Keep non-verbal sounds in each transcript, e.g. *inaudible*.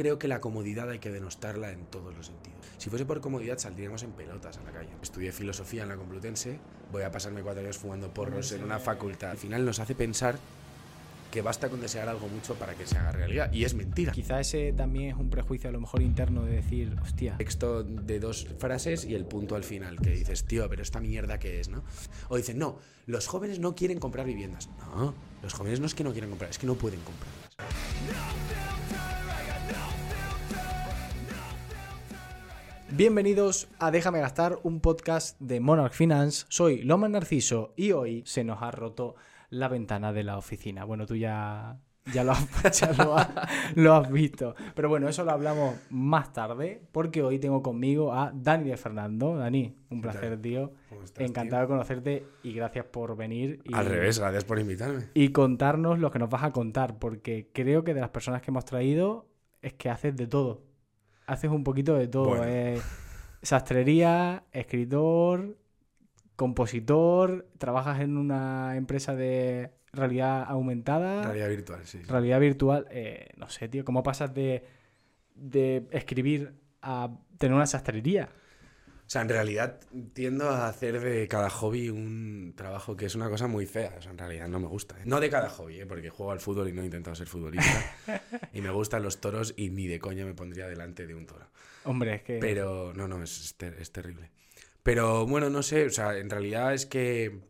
Creo que la comodidad hay que denostarla en todos los sentidos. Si fuese por comodidad saldríamos en pelotas a la calle. Estudié filosofía en la Complutense, voy a pasarme cuatro años fumando porros en una facultad. Al final nos hace pensar que basta con desear algo mucho para que se haga realidad. Y es mentira. Quizá ese también es un prejuicio a lo mejor interno de decir, hostia. Texto de dos frases y el punto al final, que dices, tío, pero esta mierda que es, ¿no? O dicen, no, los jóvenes no quieren comprar viviendas. No, los jóvenes no es que no quieren comprar, es que no pueden comprarlas. Bienvenidos a Déjame Gastar, un podcast de Monarch Finance. Soy Loma Narciso y hoy se nos ha roto la ventana de la oficina. Bueno, tú ya, ya, lo, has, *laughs* ya lo, has, lo, has, visto. Pero bueno, eso lo hablamos más tarde porque hoy tengo conmigo a Dani de Fernando. Dani, un placer, tío. Estás, Encantado tío? de conocerte y gracias por venir. Y, Al revés, gracias por invitarme. Y contarnos lo que nos vas a contar porque creo que de las personas que hemos traído es que haces de todo. Haces un poquito de todo. Bueno. Eh, sastrería, escritor, compositor, trabajas en una empresa de realidad aumentada. Realidad virtual, sí. sí. Realidad virtual. Eh, no sé, tío, ¿cómo pasas de, de escribir a tener una sastrería? O sea, en realidad tiendo a hacer de cada hobby un trabajo que es una cosa muy fea. O sea, en realidad no me gusta. ¿eh? No de cada hobby, ¿eh? porque juego al fútbol y no he intentado ser futbolista. *laughs* y me gustan los toros y ni de coña me pondría delante de un toro. Hombre, es que... Pero no, no, es, es, ter es terrible. Pero bueno, no sé, o sea, en realidad es que...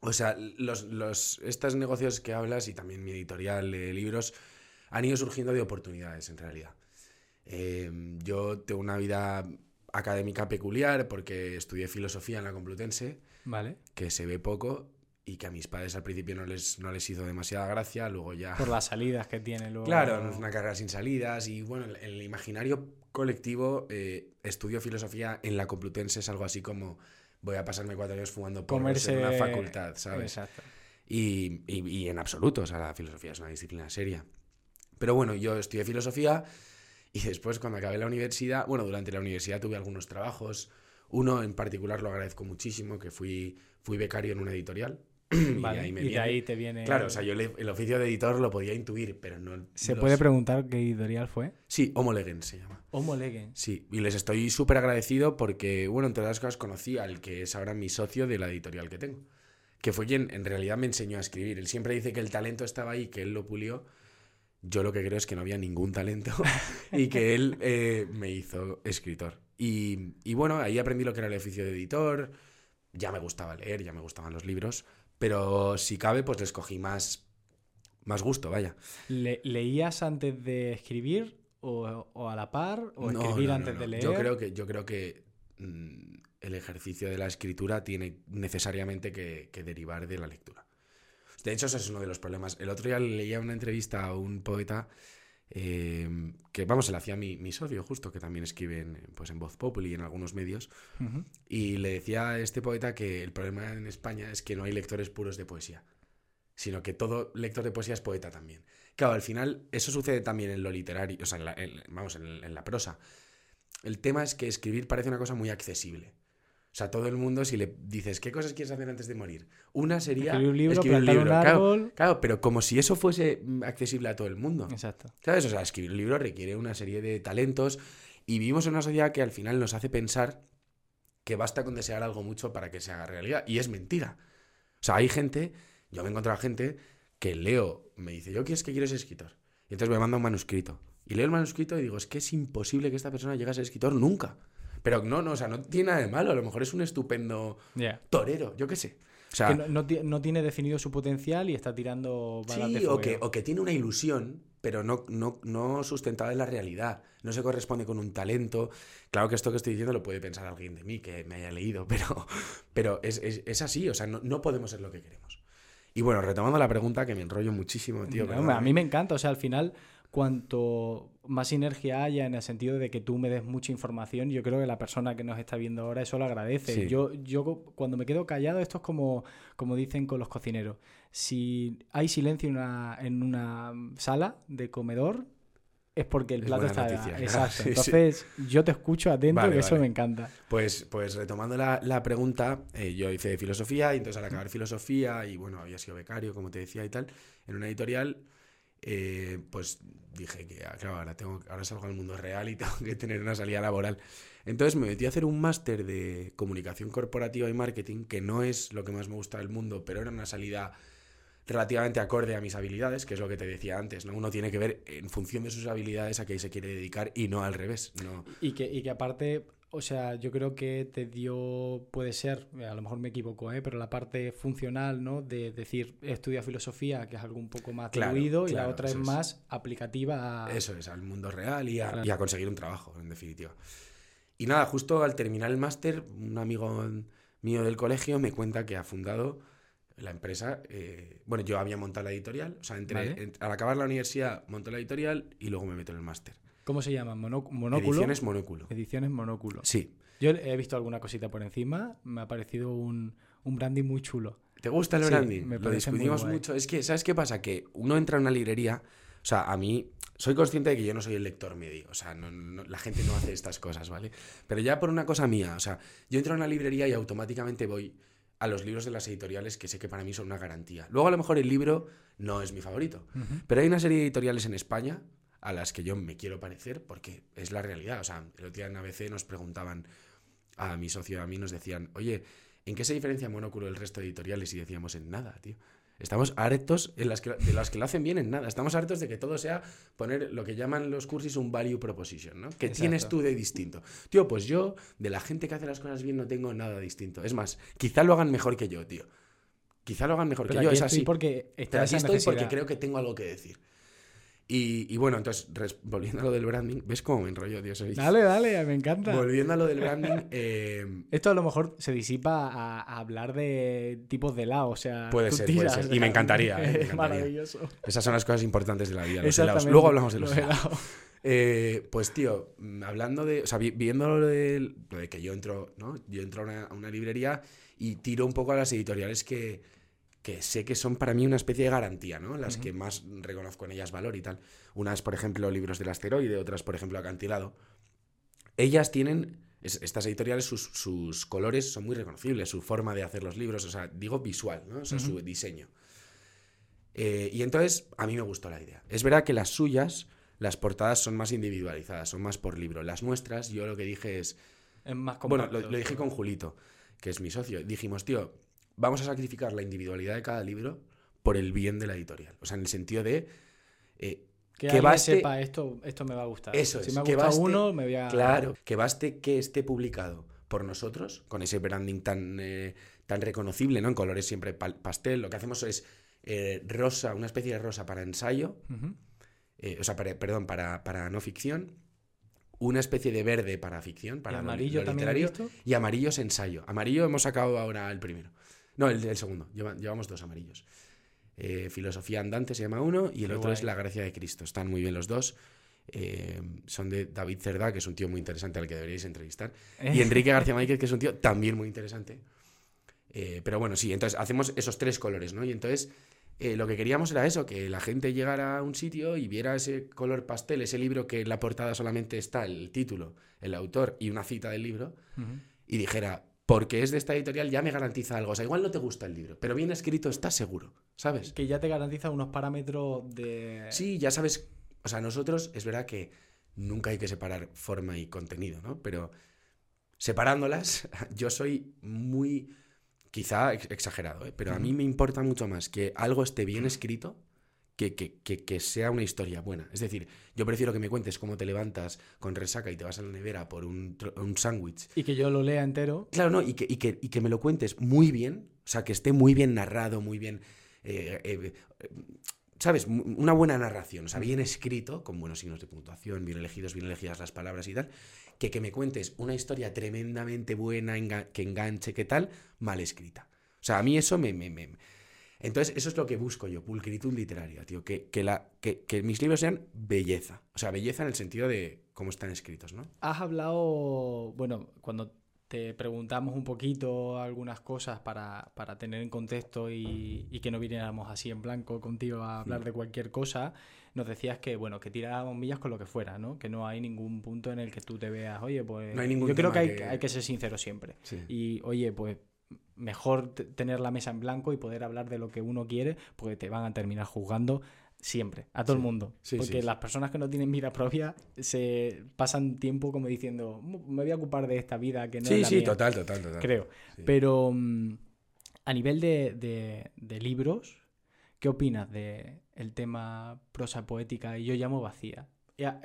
O sea, los, los, estos negocios que hablas y también mi editorial de libros han ido surgiendo de oportunidades, en realidad. Eh, yo tengo una vida académica peculiar porque estudié filosofía en la Complutense, vale. que se ve poco y que a mis padres al principio no les, no les hizo demasiada gracia, luego ya... Por las salidas que tiene luego... Claro, es una carrera sin salidas y bueno, en el imaginario colectivo eh, estudio filosofía en la Complutense es algo así como voy a pasarme cuatro años fumando porros Comerse... en una facultad, ¿sabes? Exacto. Y, y, y en absoluto, o sea, la filosofía es una disciplina seria. Pero bueno, yo estudié filosofía y después cuando acabé la universidad, bueno, durante la universidad tuve algunos trabajos. Uno en particular lo agradezco muchísimo, que fui, fui becario en una editorial. *clears throat* y de ahí, me y viene... de ahí te viene... Claro, o sea, yo el, el, oficio de editor lo podía intuir, pero no... ¿Se los... puede preguntar qué editorial fue? Sí, Homo Legend se llama. Homo Legend. Sí, y les estoy súper agradecido porque, bueno, entre las cosas conocí al que es ahora mi socio de la editorial que tengo, que fue quien en realidad me enseñó a escribir. Él siempre dice que el talento estaba ahí, que él lo pulió. Yo lo que creo es que no había ningún talento *laughs* y que él eh, me hizo escritor. Y, y, bueno, ahí aprendí lo que era el oficio de editor, ya me gustaba leer, ya me gustaban los libros, pero si cabe, pues les cogí más, más gusto, vaya. ¿Le ¿Leías antes de escribir o, o, a la par? ¿O escribir no, no, antes de leer? Yo creo que, yo creo que mmm, el ejercicio de la escritura tiene necesariamente que, que derivar de la lectura. De hecho, ese es uno de los problemas. El otro día leía una entrevista a un poeta eh, que, vamos, se la hacía mi, mi, socio, justo, que también escribe en, pues, en Voz Populi y en algunos medios. Uh -huh. Y le decía a este poeta que el problema en España es que no hay lectores puros de poesía, sino que todo lector de poesía es poeta también. Claro, al final, eso sucede también en lo literario, o sea, en la, en, vamos, en, en la prosa. El tema es que escribir parece una cosa muy accesible. O sea, todo el mundo, si le dices, ¿qué cosas quieres hacer antes de morir? Una sería escribir un libro, escribir un libro. Un claro, claro, pero como si eso fuese accesible a todo el mundo. Exacto. ¿Sabes? O sea, escribir un libro requiere una serie de talentos y vivimos en una sociedad que al final nos hace pensar que basta con desear algo mucho para que se haga realidad. Y es mentira. O sea, hay gente, yo me he encontrado gente que leo, me dice, yo es que quiero ser escritor. Y entonces me manda un manuscrito. Y leo el manuscrito y digo, es que es imposible que esta persona llegue a ser escritor nunca. Pero no, no, o sea, no tiene nada de malo. A lo mejor es un estupendo yeah. torero, yo qué sé. O sea, que no, no, no, tiene definido su potencial y está tirando balas sí, de o que, o que tiene una ilusión, pero no, no, no sustentada en la realidad. No se corresponde con un talento. Claro que esto que estoy diciendo lo puede pensar alguien de mí que me haya leído, *laughs* pero, pero es, es, es así. O sea, no, no podemos ser lo que queremos. Y bueno, retomando la pregunta, que me enrollo muchísimo, tío. No, a mí me encanta. O sea, al final, cuanto más sinergia haya en el sentido de que tú me des mucha información, yo creo que la persona que nos está viendo ahora eso lo agradece. Sí. Yo, yo cuando me quedo callado, esto es como, como dicen con los cocineros. Si hay silencio en una, en una sala de comedor, es porque el plato está. noticia. Exacto. Sí, sí. Entonces, yo te escucho atento, Vale, que eso vale. me encanta. Pues, pues retomando la, la pregunta, eh, yo hice filosofía y entonces al acabar filosofía y bueno, había sido becario, como te decía y tal, en una editorial, eh, pues dije que, ah, claro, ahora, tengo, ahora salgo al mundo real y *laughs* tengo que tener una salida laboral. Entonces me metí a hacer un máster de comunicación corporativa y marketing, que no es lo que más me gusta del mundo, pero era una salida relativamente acorde a mis habilidades, que es lo que te decía antes, ¿no? Uno tiene que ver en función de sus habilidades a qué se quiere dedicar y no al revés. No. Y, que, y que aparte, o sea, yo creo que te dio, puede ser, a lo mejor me equivoco, ¿eh? pero la parte funcional, ¿no? De decir, estudia filosofía, que es algo un poco más Claro, fluido, y la otra es más aplicativa a... Eso es, al mundo real y a, Claro. y a conseguir un trabajo, en definitiva. Y nada, justo al terminar el máster, un amigo mío del colegio me cuenta que ha fundado la empresa. eh, bueno, yo había montado la editorial, o sea, entre, Vale. en- al acabar la universidad monto la editorial y luego me meto en el máster. ¿Cómo se llama? Mono- monóculo. Ediciones Monóculo. Ediciones Monóculo. Sí. Yo he visto alguna cosita por encima, me ha parecido un, un branding muy chulo. ¿Te gusta el Sí, branding? me Lo discutimos mucho. Es que, ¿sabes qué pasa? Que uno entra a una librería, o sea, a mí soy consciente de que yo no soy el lector medio, o sea, no- no- la gente no hace estas cosas, ¿vale? Pero ya por una cosa mía, o sea, yo entro a una librería y automáticamente voy a los libros de las editoriales que sé que para mí son una garantía. Luego a lo mejor el libro no es mi favorito, pero hay una serie de editoriales en España a las que yo me quiero parecer porque es la realidad. O sea, el otro día en ABC nos preguntaban a mi socio a mí, nos decían, oye, ¿en qué se diferencia Monóculo del resto de editoriales? Y decíamos, en nada, tío. Estamos hartos en las que, de las que lo hacen bien en nada. Estamos hartos de que todo sea poner lo que llaman los cursis un value proposition, ¿no? ¿Qué Exacto. tienes tú de distinto? Tío, pues yo, de la gente que hace las cosas bien, no tengo nada distinto. Es más, quizá lo hagan mejor que yo, tío. Quizá lo hagan mejor Pero que yo, es así. porque Pero aquí estoy porque creo que tengo algo que decir. Y, y bueno, entonces, volviendo a lo del branding, ¿ves cómo me enrollo, Dios? Soy- Dale, dale, me encanta. Volviendo a lo del branding, *laughs* eh, Esto a lo mejor se disipa a, a hablar de tipos de helado, o sea... Puede ser, puede ser. Y me encantaría, eh, me *laughs* encantaría. maravilloso. esas son las cosas importantes de la vida, los helados. Luego hablamos de los, los helados. helados. *laughs* Eh, pues tío, mm, hablando de, o sea, vi- viendo lo de, lo de que yo entro, ¿no? Yo entro a una, a una librería y tiro un poco a las editoriales que, que sé que son para mí una especie de garantía, ¿no? Las que más reconozco en ellas valor y tal. Unas, por ejemplo, Libros del Asteroide, otras, por ejemplo, Acantilado. Ellas tienen, es- estas editoriales, sus, sus colores son muy reconocibles, su forma de hacer los libros, o sea, digo visual, ¿no? O sea, su diseño. Eh, y entonces, a mí me gustó la idea. Es verdad que las suyas, las portadas son más individualizadas, son más por libro. Las nuestras, yo lo que dije es, Es más bueno, lo dije con Julito, que es mi socio. Dijimos, tío, vamos a sacrificar la individualidad de cada libro por el bien de la editorial. O sea, en el sentido de. eh, Que, que baste- sepa esto, esto me va a gustar. Eso si es, me ha que baste- uno, me voy a... Claro, que baste que esté publicado por nosotros, con ese branding tan, eh, tan reconocible, ¿no? En colores siempre pastel. Lo que hacemos es eh, rosa, una especie de rosa para ensayo, eh, o sea, para- perdón, para, para no ficción, una especie de verde para ficción, para ¿Y lo- amarillo lo también he literario, y amarillo es ensayo. Amarillo hemos sacado ahora el primero. No, el, el segundo. Lleva- llevamos dos amarillos. Eh, Filosofía andante se llama uno y el Qué otro es. La gracia de Cristo. Están muy bien los dos. Eh, son de David Cerdá, que es un tío muy interesante al que deberíais entrevistar. Y Enrique *laughs* García Máquez, que es un tío también muy interesante. Eh, pero bueno, sí, entonces hacemos esos tres colores, ¿no? Y entonces eh, lo que queríamos era eso, que la gente llegara a un sitio y viera ese color pastel, ese libro que en la portada solamente está el título, el autor y una cita del libro, y dijera, porque es de esta editorial ya me garantiza algo. O sea, igual no te gusta el libro, pero bien escrito estás seguro, ¿sabes? Que ya te garantiza unos parámetros de... Sí, ya sabes, o sea, nosotros es verdad que nunca hay que separar forma y contenido, ¿no? Pero separándolas, *laughs* yo soy muy, quizá ex- exagerado, ¿eh? pero a mí me importa mucho más que algo esté bien escrito que, que, que- que sea una historia buena. Es decir, yo prefiero que me cuentes cómo te levantas con resaca y te vas a la nevera por un, un sándwich. Y que yo lo lea entero. Claro, no, y que, y, que, y que me lo cuentes muy bien, o sea, que esté muy bien narrado, muy bien... eh, eh, eh, ¿Sabes? Una buena narración, o sea, bien escrito, con buenos signos de puntuación, bien elegidos, bien elegidas las palabras y tal, que que me cuentes una historia tremendamente buena, enga- que enganche, que tal, mal escrita. O sea, a mí eso me... me- me- Entonces, eso es lo que busco yo, pulcritud literaria, tío, que, que, la, que, que mis libros sean belleza. O sea, belleza en el sentido de cómo están escritos, ¿no? Has hablado, bueno, cuando te preguntamos un poquito algunas cosas para, para tener en contexto y, y que no viniéramos así en blanco contigo a hablar Mm. de cualquier cosa, nos decías que, bueno, que tiráramos millas con lo que fuera, ¿no? Que no hay ningún punto en el que tú te veas, oye, pues... No hay ningún yo creo que hay, que- hay que ser sincero siempre. Sí. Y, oye, pues mejor tener la mesa en blanco y poder hablar de lo que uno quiere, porque te van a terminar juzgando Siempre, a todo el mundo. Sí, Porque sí, las personas que no tienen vida propia se pasan tiempo como diciendo, "Mm, me voy a ocupar de esta vida que no es Sí, la sí, mía", total, total, total. Creo. Pero mm, a nivel de, de- de libros, ¿qué opinas de el tema prosa poética y yo llamo vacía?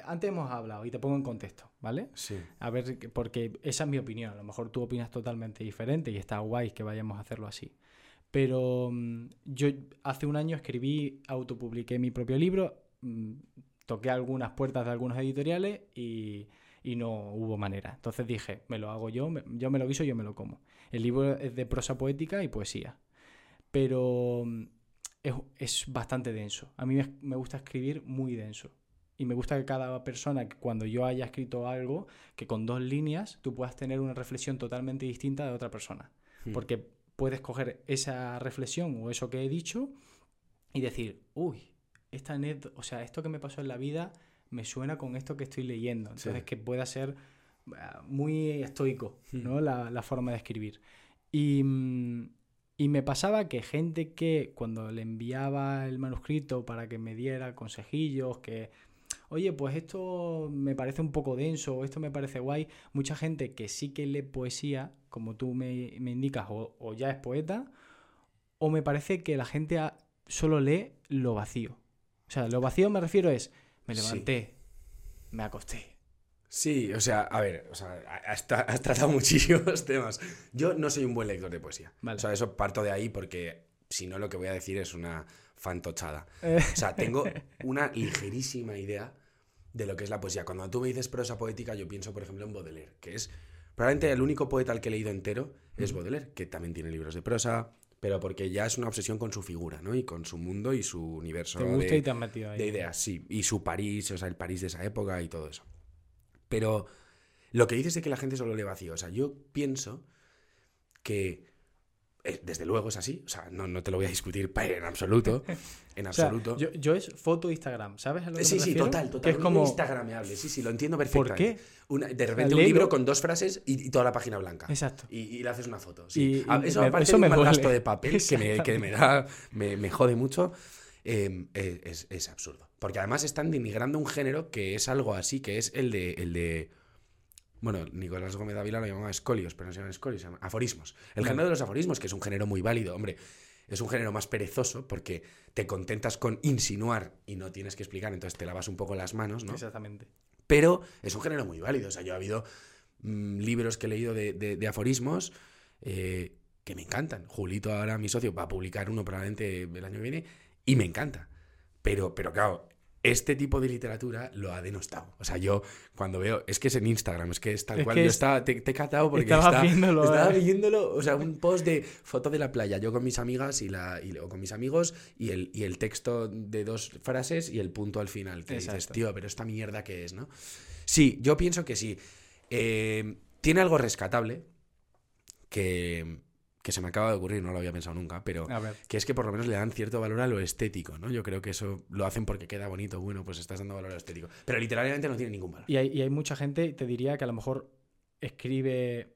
Antes hemos hablado y te pongo en contexto, ¿vale? Sí. A ver, que- porque esa es mi opinión. A lo mejor tú opinas totalmente diferente y está guay que vayamos a hacerlo así. Pero mm, yo hace un año escribí, autopubliqué mi propio libro, mm, toqué algunas puertas de algunos editoriales y, y no hubo manera. Entonces dije, me lo hago yo, me- yo me lo guiso, yo me lo como. El libro es de prosa poética y poesía. Pero mm, es, es bastante denso. A mí me, me gusta escribir muy denso. Y me gusta que cada persona, cuando yo haya escrito algo, que con dos líneas tú puedas tener una reflexión totalmente distinta de otra persona. Hmm. Porque puedes coger esa reflexión o eso que he dicho y decir, uy, esta anécdota, o sea, esto que me pasó en la vida me suena con esto que estoy leyendo. Entonces, Sí. que pueda ser ah, muy estoico, Hmm. ¿no? La, la forma de escribir. Y, mm, y me pasaba que gente que cuando le enviaba el manuscrito para que me diera consejillos, que, oye, pues esto me parece un poco denso, o esto me parece guay, mucha gente que sí que lee poesía, como tú me, me indicas, o, o ya es poeta, o me parece que la gente ha- solo lee lo vacío. O sea, lo vacío me refiero es, me Sí. levanté, me acosté. Sí, o sea, a ver, o sea, has, tra- has tratado *laughs* muchísimos temas. Yo no soy un buen lector de poesía. Vale. O sea, eso parto de ahí porque si no lo que voy a decir es una fantochada. Eh, O sea, tengo *laughs* una ligerísima idea de lo que es la poesía. Cuando tú me dices prosa poética, yo pienso, por ejemplo, en Baudelaire, que es probablemente el único poeta al que he leído entero es Baudelaire, que también tiene libros de prosa, pero porque ya es una obsesión con su figura, ¿no? Y con su mundo y su universo te gusta de, y te has metido ahí. de ideas, sí. Y su París, o sea, el París de esa época y todo eso. Pero lo que dices de que la gente solo lee vacío, o sea, yo pienso que desde luego es así, o sea, no, no te lo voy a discutir en absoluto, en *laughs* O sea, absoluto. yo, yo es foto Instagram, ¿sabes? a lo que Sí, me sí, refiero? total, Que total. es como, Instagrameable, sí, sí, lo entiendo ¿por perfectamente. qué? Una- de repente un libro con dos frases y, y toda la página blanca. Exacto. Y, y le haces una foto. Sí. Y- eso me- aparte eso de me un mal duele. gasto de papel que me, que me da, me, me jode mucho. eh, es, es- es absurdo. Porque además están denigrando un género que es algo así, que es el de. El de bueno, Nicolás Gómez Ávila lo llamaba escolios, pero no se llaman escolios, se llaman aforismos. El género de los aforismos, que es un género muy válido, hombre, es un género más perezoso porque te contentas con insinuar y no tienes que explicar, entonces te lavas un poco las manos, ¿no? Exactamente. Pero es un género muy válido. O sea, yo he habido mm, libros que he leído de, de- de aforismos eh, que me encantan. Julito, ahora mi socio, va a publicar uno probablemente el año que viene y me encanta. Pero, pero claro, este tipo de literatura lo ha denostado. O sea, yo cuando veo, es que es en Instagram, es que es tal Es cual. yo es- estaba, te, te he catado porque Estabas está- viéndolo, estaba eh. viéndolo, o sea, un post de foto de la playa, yo con mis amigas y la, y, o con mis amigos y el, y el texto de dos frases y el punto al final. Que dices, tío, pero esta mierda que es, ¿no? Sí, yo pienso que sí. Eh, tiene algo rescatable que, que se me acaba de ocurrir, no lo había pensado nunca, pero que es que por lo menos le dan cierto valor a lo estético, ¿no? Yo creo que eso lo hacen porque queda bonito, bueno, pues estás dando valor a lo estético. Pero literalmente no tiene ningún valor. Y hay, y hay mucha gente, te diría, que a lo mejor escribe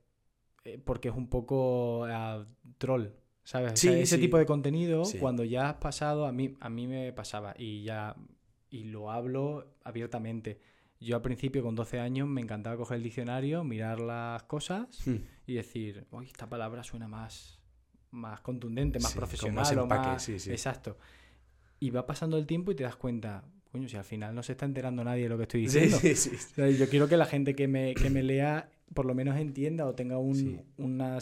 eh, porque es un poco ah, troll, ¿sabes? O sea, Sí, ese sí. tipo de contenido, Sí. cuando ya has pasado, a mí, a mí me pasaba y ya, y lo hablo abiertamente. Yo al principio, con 12 años, me encantaba coger el diccionario, mirar las cosas Hmm. y decir, uy, esta palabra suena más, más contundente, más Sí, profesional. más o empaque, más- sí, sí. Exacto. Y va pasando el tiempo y te das cuenta, coño, si al final no se está enterando nadie de lo que estoy Sí, diciendo. sí, sí. O sea, yo quiero que la gente que me, que me lea por lo menos entienda o tenga un- Sí. una,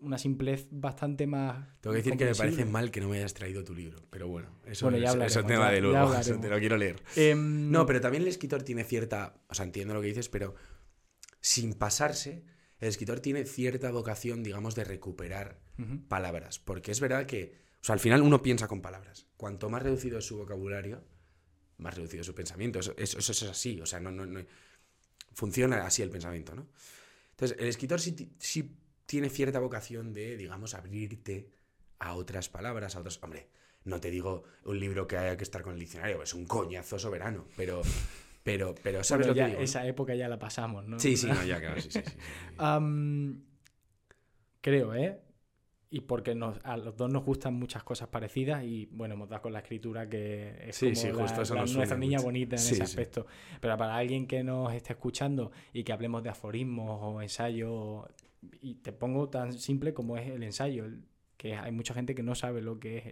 una simplez bastante más. Tengo que decir que me parece mal que no me hayas traído tu libro, pero bueno, eso, Bueno, ya es, tema de luego, *laughs* eso te lo quiero leer. Em, No, pero también el escritor tiene cierta, o sea, entiendo lo que dices, pero sin pasarse, el escritor tiene cierta vocación, digamos, de recuperar palabras, porque es verdad que, o sea, al final uno piensa con palabras. Cuanto más reducido es su vocabulario, más reducido es su pensamiento. Eso, eso- eso es así, o sea, no, no, no- funciona así el pensamiento, ¿no? Entonces, el escritor sí, sí tiene cierta vocación de, digamos, abrirte a otras palabras, a otros... Hombre, no te digo un libro que haya que estar con el diccionario, es un coñazo soberano, pero, pero, pero ¿sabes bueno, lo que digo? esa época ya la pasamos, ¿no? Sí, sí, no, ya, claro, sí, sí, sí, *laughs* creo, ¿eh? y porque nos, a los dos nos gustan muchas cosas parecidas y bueno, hemos dado con la escritura que es Sí, como sí, la- justo eso la- nos nuestra niña mucho. bonita en ese aspecto. Pero para alguien que nos esté escuchando y que hablemos de aforismos o ensayos, y te pongo tan simple como es el ensayo, que hay mucha gente que no sabe lo que es.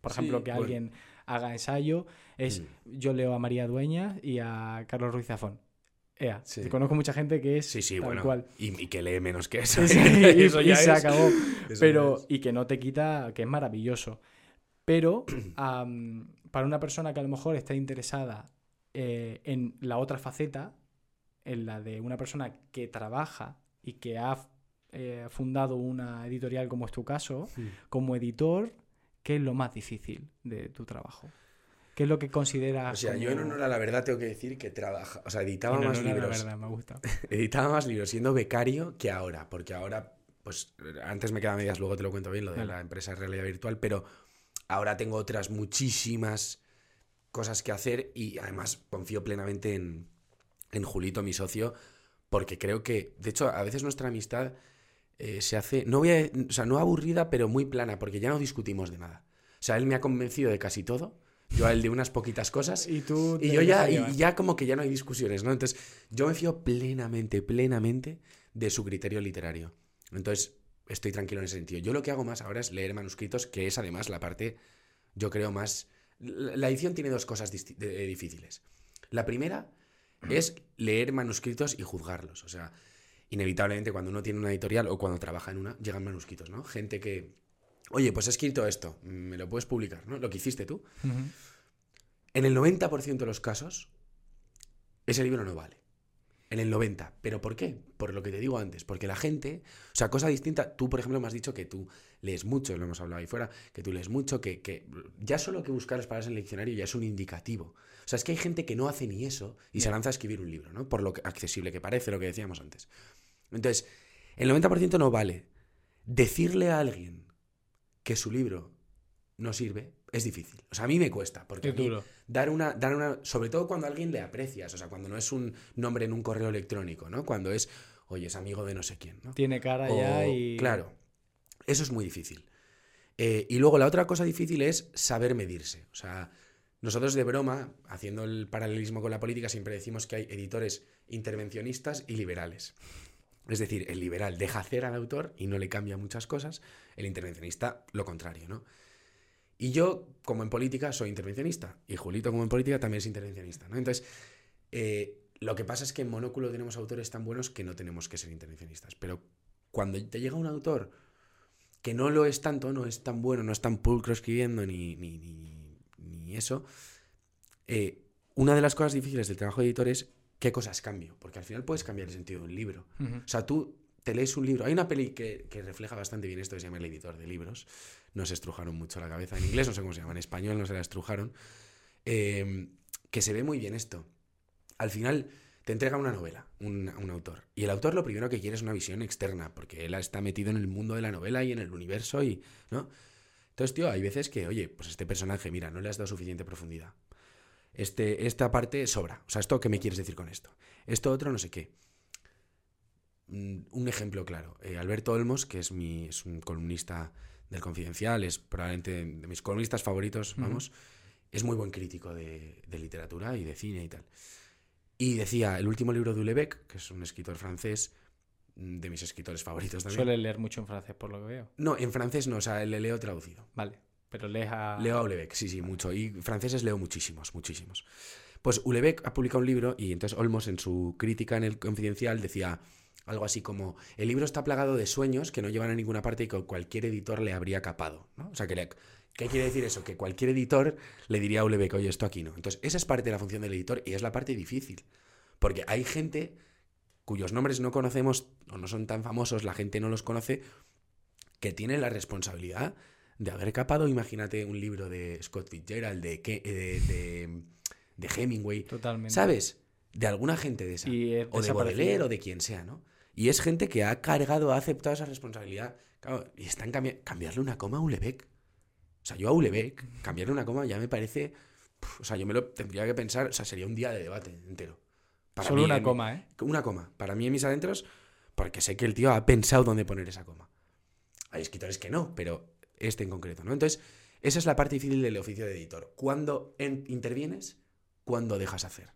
Por Sí, ejemplo, que bueno. alguien haga ensayo, es Mm. yo leo a María Dueñas y a Carlos Ruiz Zafón. Ea, Sí. conozco mucha gente que es Sí, sí, tal bueno. cual. Y, y que lee menos que *laughs* *laughs* eso. Y, Eso y ya se es- acabó. eso Pero, es. y que no te quita, que es maravilloso. Pero *clears throat* para una persona que a lo mejor está interesada eh, en la otra faceta, en la de una persona que trabaja y que ha eh, fundado una editorial como es tu caso, Mm. como editor, ¿qué es lo más difícil de tu trabajo? ¿Qué es lo que consideras O sea, yo en como- honor a la verdad tengo que decir que trabaja, o sea, editaba En más a la libros. verdad, me gusta. *laughs* Editaba más libros siendo becario que ahora, porque ahora, pues antes me quedan medias, luego te lo cuento bien, lo de Vale. la empresa de realidad virtual, pero ahora tengo otras muchísimas cosas que hacer y además confío plenamente en, en Julito, mi socio, porque creo que, de hecho, a veces nuestra amistad eh, se hace, no voy a, o sea, no aburrida, pero muy plana, porque ya no discutimos de nada. O sea, él me ha convencido de casi todo, yo a él de unas poquitas cosas. Y tú Y yo ya, y ya como que ya no hay discusiones, ¿no? Entonces, yo me fío plenamente, plenamente de su criterio literario. Entonces, estoy tranquilo en ese sentido. Yo lo que hago más ahora es leer manuscritos, que es además la parte, yo creo, más... La edición tiene dos cosas de- difíciles. La primera es leer manuscritos y juzgarlos. O sea, inevitablemente cuando uno tiene una editorial o cuando trabaja en una, llegan manuscritos, ¿no? Gente que, oye, pues he escrito esto, me lo puedes publicar, ¿no? Lo que hiciste tú. En el 90% de los casos, ese libro no vale. En el 90%. ¿Pero por qué? Por lo que te digo antes. Porque la gente, o sea, cosa distinta, tú, por ejemplo, me has dicho que tú lees mucho, lo hemos hablado ahí fuera, que tú lees mucho, que, que ya solo que buscar las palabras en el diccionario ya es un indicativo. O sea, es que hay gente que no hace ni eso y se lanza a escribir un libro, ¿no? Por lo que- accesible que parece, lo que decíamos antes. Entonces, el 90% no vale. Decirle a alguien que su libro no sirve es difícil. O sea, a mí me cuesta. Porque duro. dar una, dar una. Sobre todo cuando a alguien le aprecias. O sea, cuando no es un nombre en un correo electrónico, ¿no? Cuando es, oye, es amigo de no sé quién, ¿no? Tiene cara O- ya y. Claro. Eso es muy difícil. Eh, y luego la otra cosa difícil es saber medirse. O sea, nosotros de broma, haciendo el paralelismo con la política, siempre decimos que hay editores intervencionistas y liberales. Es decir, el liberal deja hacer al autor y no le cambia muchas cosas, el intervencionista lo contrario, ¿no? Y yo, como en política, soy intervencionista, y Julito, como en política, también es intervencionista, ¿no? Entonces, eh, lo que pasa es que en Monóculo tenemos autores tan buenos que no tenemos que ser intervencionistas, pero cuando te llega un autor que no lo es tanto, no es tan bueno, no es tan pulcro escribiendo ni, ni, ni- ni eso, eh, una de las cosas difíciles del trabajo de editor es qué cosas cambio, porque al final puedes cambiar el sentido de un libro. Ujú. O sea, tú te lees un libro. Hay una peli que, que refleja bastante bien esto que se llama El editor de libros. Nos estrujaron mucho la cabeza. En inglés no sé cómo se llama, en español no se la estrujaron. Eh, que se ve muy bien esto. Al final te entrega una novela, un, un autor. Y el autor lo primero que quiere es una visión externa, porque él está metido en el mundo de la novela y en el universo y, ¿no? Entonces, tío, hay veces que, oye, pues este personaje, mira, no le has dado suficiente profundidad. Este, esta parte sobra. O sea, ¿esto qué me quieres decir con esto? Esto otro no sé qué. Mm, Un ejemplo claro. eh, Alberto Olmos, que es, mi, es un columnista del Confidencial, es probablemente de mis columnistas favoritos, vamos, es muy buen crítico de, de literatura y de cine y tal. Y decía, el último libro de Houellebecq, que es un escritor francés, de mis escritores favoritos también. Suele leer mucho en francés, por lo que veo. No, en francés no, o sea, le leo traducido. Vale. Pero lees a. Leo a Houellebecq, sí, sí, mucho. Y franceses leo muchísimos, muchísimos. Pues Houellebecq ha publicado un libro y entonces Olmos en su crítica en el Confidencial decía algo así como el libro está plagado de sueños que no llevan a ninguna parte y que cualquier editor le habría capado, ¿no? O sea, que le- ¿qué quiere decir eso? Que cualquier editor le diría a Houellebecq, oye, esto aquí no. Entonces, esa es parte de la función del editor y es la parte difícil. Porque hay gente cuyos nombres no conocemos o no son tan famosos, la gente no los conoce, que tiene la responsabilidad de haber capado, imagínate, un libro de Scott Fitzgerald, de, eh, de, de- de Hemingway, Totalmente. ¿sabes? De alguna gente de esa. Y es o de. Baudelaire o de quien sea, ¿no? Y es gente que ha cargado, ha aceptado esa responsabilidad. Claro, y están cambi- cambiarle una coma a Ulebeck. O sea, yo a Ulebeck, cambiarle una coma ya me parece. o sea, yo me lo tendría que pensar. O sea, sería un día de debate entero. Para Solo mí, una en- coma, ¿eh? Una coma. Para mí en mis adentros, porque sé que el tío ha pensado dónde poner esa coma. Hay escritores que no, pero este en concreto, ¿no? Entonces, esa es la parte difícil del oficio de editor. ¿Cuándo en- intervienes? ¿Cuándo dejas hacer?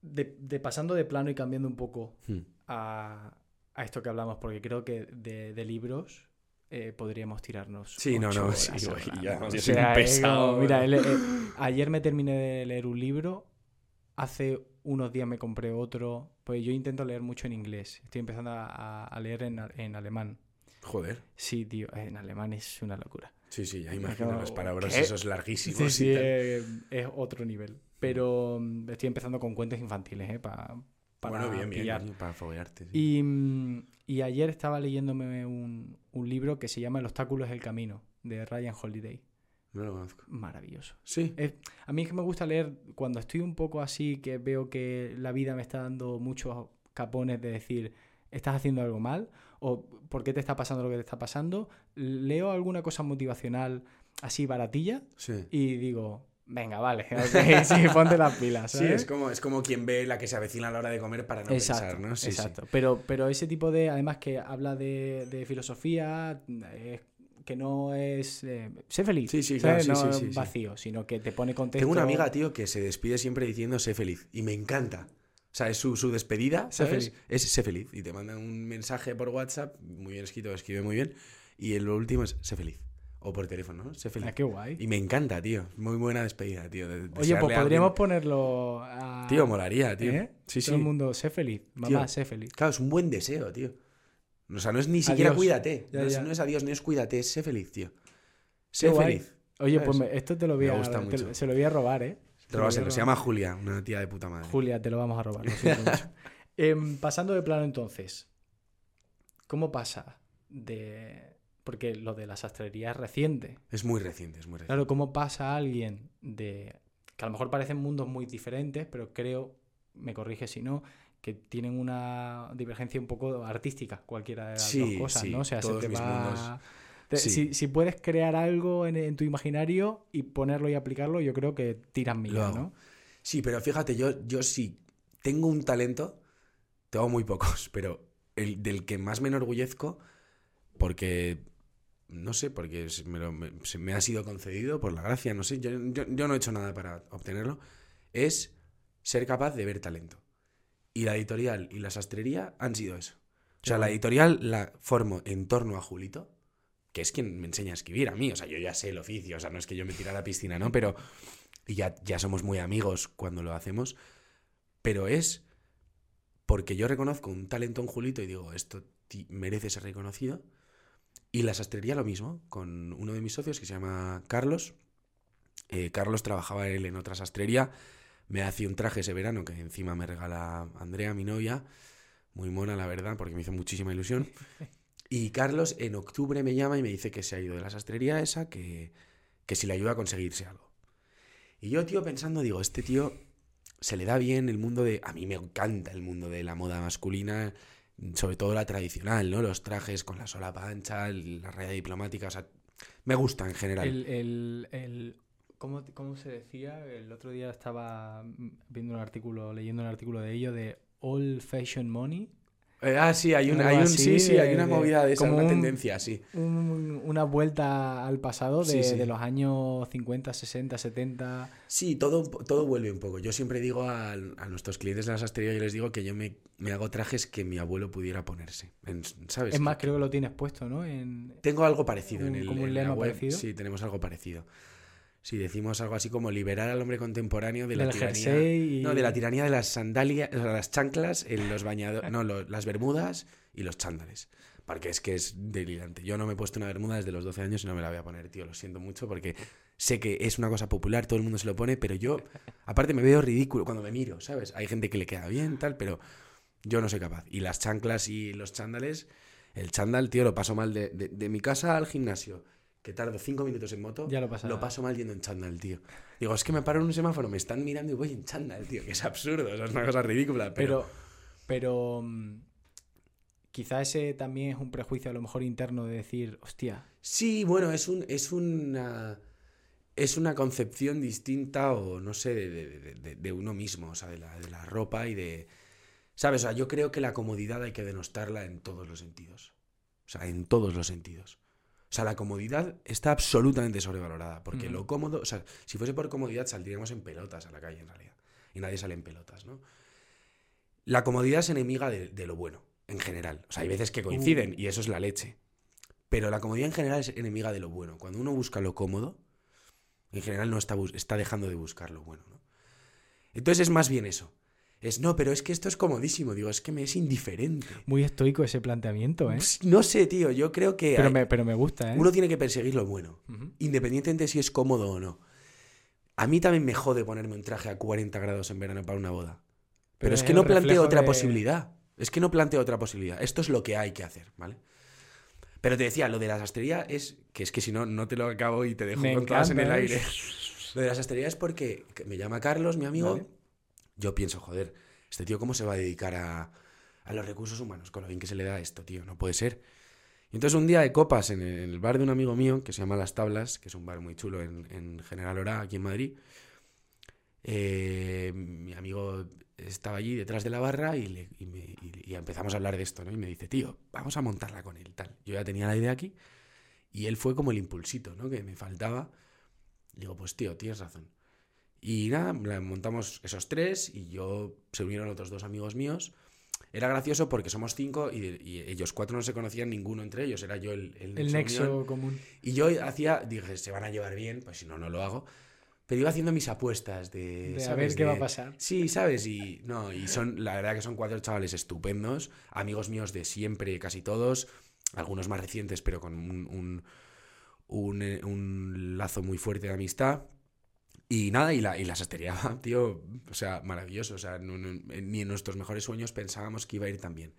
De, de pasando de plano y cambiando un poco Hmm. a, a esto que hablamos, porque creo que de, de libros eh, podríamos tirarnos. Sí, no, no, sí, güey, ya, O sea, pesado, mira, el- ayer me terminé de leer un libro, hace unos días me compré otro, pues yo intento leer mucho en inglés, estoy empezando a, leer en, en alemán. Joder. Sí, tío, en alemán es una locura. Sí, sí, ya imagino las palabras ¿qué? esos larguísimos. Sí, eh, es otro nivel. Pero mm, estoy empezando con cuentos infantiles, ¿eh? Pa- para bueno, bien, bien, para foguearte. sí. Y, mm, y ayer estaba leyéndome un, un libro que se llama El obstáculo es el camino, de Ryan Holiday. No lo conozco. Maravilloso. Sí. Es- a mí es que me gusta leer cuando estoy un poco así, que veo que la vida me está dando muchos capones de decir, estás haciendo algo mal, o por qué te está pasando lo que te está pasando. Leo alguna cosa motivacional así baratilla Sí. y digo, venga, vale, *laughs* ok, sí, ponte las pilas. Sí, ¿sabes? es como, es como quien ve la que se avecina a la hora de comer para no exacto, pensar, ¿no? Sí, exacto. Pero, pero ese tipo de, además que habla de, de filosofía, que no es... eh, sé feliz. Sí, sí, claro, sí, no sí, sí, sí. vacío, sino que te pone contexto. Tengo una amiga, tío, que se despide siempre diciendo sé feliz. Y me encanta. O sea, es su, su despedida, Sé ¿sabes? feliz. Es sé feliz. Y te manda un mensaje por WhatsApp, muy bien escrito, escribe muy bien. Y el último es sé feliz. O por teléfono, ¿no? Sé feliz. Ah, qué guay. Y me encanta, tío. Muy buena despedida, tío. de- Oye, pues a podríamos alguien- ponerlo a... Tío, molaría, tío. ¿Eh? Sí, Todo sí. el mundo, sé feliz. Mamá, Tío. sé feliz. Claro, es un buen deseo, tío. O sea, no es ni siquiera cuídate. Ya, no, es, no es adiós, no es cuídate, es sé feliz, tío. Sé Qué guay. feliz. Oye, ¿sabes? pues me- esto te lo voy Me a... gusta te- mucho. se lo voy a robar, ¿eh? Se lo a se llama Julia, una tía de puta madre. Julia, te lo vamos a robar. lo siento *laughs* mucho. Em, pasando de plano entonces, ¿cómo pasa de... Porque lo de la sastrería es reciente. Es muy reciente, es muy reciente. Claro, ¿cómo pasa alguien de... que a lo mejor parecen mundos muy diferentes, pero creo, me corrige si no, que tienen una divergencia un poco artística, cualquiera de las Sí, dos cosas, sí, ¿no? O sea, todos se te mis va... mundos- te- Sí. si, si puedes crear algo en, en tu imaginario y ponerlo y aplicarlo, yo creo que tiras millas. ¿no? Sí, pero fíjate, yo, yo sí tengo un talento, tengo muy pocos, pero el del que más me enorgullezco, porque, no sé, porque me, lo- me- ha sido concedido por la gracia, no sé, yo, yo- yo no he hecho nada para obtenerlo, es ser capaz de ver talento. Y la editorial y la sastrería han sido eso. O sea, la editorial la formo en torno a Julito, que es quien me enseña a escribir a mí. O sea, yo ya sé el oficio, o sea, no es que yo me tire a la piscina, ¿no? Pero ya, ya somos muy amigos cuando lo hacemos. Pero es porque yo reconozco un talento en Julito y digo, esto merece ser reconocido. Y la sastrería lo mismo, con uno de mis socios que se llama Carlos. Eh, Carlos trabajaba él en otra sastrería. Me hacía un traje ese verano que encima me regala Andrea, mi novia. Muy mona, la verdad, porque me hizo muchísima ilusión. *laughs* Y Carlos en octubre me llama y me dice que se ha ido de la sastrería esa, que, que si le ayuda a conseguirse algo. Y yo, tío, pensando, digo, este tío se le da bien el mundo de... A mí me encanta el mundo de la moda masculina, sobre todo la tradicional, ¿no? Los trajes con la solapa ancha, la raya diplomática, o sea, me gusta en general. El, el, el- ¿cómo, cómo se decía? El otro día estaba viendo un artículo, leyendo un artículo de ello, de Old Fashion Money. Eh, ah, sí, hay un, hay un sí, sí, hay una de- movida de esa, como una un- tendencia, sí. Un- una vuelta al pasado de, Sí, sí. de los años 50, 60, 70. Sí, todo, todo vuelve un poco. Yo siempre digo a, a nuestros clientes de la sastrería, yo les digo que yo me, me hago trajes que mi abuelo pudiera ponerse. En- ¿Sabes? Es más, creo que lo tienes puesto, ¿no? En, Tengo algo parecido en Un- el como un en la lema web. parecido. Sí, tenemos algo parecido. Si decimos algo así como liberar al hombre contemporáneo de la del tiranía. y... No, de la tiranía de las sandalias, o sea, las chanclas, en los bañadores, no, lo- las bermudas y los chándales. Porque es que es delirante. Yo no me he puesto una bermuda desde los 12 años y no me la voy a poner, tío. Lo siento mucho porque sé que es una cosa popular, todo el mundo se lo pone, pero yo, aparte, me veo ridículo cuando me miro, ¿sabes? Hay gente que le queda bien, tal, pero yo no soy capaz. Y las chanclas y los chándales, el chándal, tío, lo paso mal de, de- de mi casa al gimnasio, que tardo cinco minutos en moto, Ya lo paso mal yendo en chándal, tío. Digo, es que me paro en un semáforo, me están mirando y voy en chándal, tío, que es absurdo, o sea, es una cosa ridícula, pero... Pero, pero mm, quizá ese también es un prejuicio a lo mejor interno de decir, hostia, Sí, bueno, es un, es una es una concepción distinta o no sé de, de- de- de- de uno mismo, o sea, de la, de la ropa y de ¿Sabes? O sea, yo creo que la comodidad hay que denostarla en todos los sentidos. O sea, en todos los sentidos. O sea, la comodidad está absolutamente sobrevalorada. Porque lo cómodo, o sea, si fuese por comodidad saldríamos en pelotas a la calle en realidad. Y nadie sale en pelotas, ¿no? La comodidad es enemiga de, de lo bueno, en general. O sea, hay veces que coinciden y eso es la leche. Pero la comodidad en general es enemiga de lo bueno. Cuando uno busca lo cómodo, en general no está, está dejando de buscar lo bueno, ¿no? Entonces es más bien eso. Es, no, pero es que esto es comodísimo. Digo, es que me es indiferente. Muy estoico ese planteamiento, ¿eh? No sé, tío. Yo creo que Pero hay- me, pero me gusta, ¿eh? uno tiene que perseguir lo bueno. Independientemente de si es cómodo o no. A mí también me jode ponerme un traje a 40 grados en verano para una boda. Pero, Pero es es que no planteo otra de- posibilidad. Es que no planteo otra posibilidad. Esto es lo que hay que hacer, ¿vale? Pero te decía, lo de la sastrería es que es que si no, no te lo acabo y te dejo con todas en el encanta, ¿eh? aire. Lo de la sastrería es porque me llama Carlos, mi amigo. Vale. Yo pienso, joder, este tío, ¿cómo se va a dedicar a, a los recursos humanos con lo bien que se le da esto, tío? No puede ser. Y entonces un día de copas en el, bar de un amigo mío, que se llama Las Tablas, que es un bar muy chulo en, en General Hora, aquí en Madrid, eh, mi amigo estaba allí detrás de la barra y, y y- y empezamos a hablar de esto, ¿no? Y me dice, tío, vamos a montarla con él, tal. Yo ya tenía la idea aquí y él fue como el impulsito, ¿no? Que me faltaba. Digo, pues tío, tienes razón. Y nada, la montamos esos tres y yo se unieron otros dos amigos míos. Era gracioso porque somos cinco y, y ellos cuatro no se conocían ninguno entre ellos. Era yo el, el El nexo común. Y yo hacía, dije, se van a llevar bien, pues si no, no lo hago. Pero iba haciendo mis apuestas de. De a ¿sabes? ver qué va a De- pasar. Sí, ¿sabes? Y no, y son, la verdad que son cuatro chavales estupendos, amigos míos de siempre, casi todos, algunos más recientes, pero con un, un, un, eh, un lazo muy fuerte de amistad. Y nada, y la, y la sastrería, *laughs* tío, o sea, maravilloso. O sea, no- no- ni en nuestros mejores sueños pensábamos que iba a ir tan bien.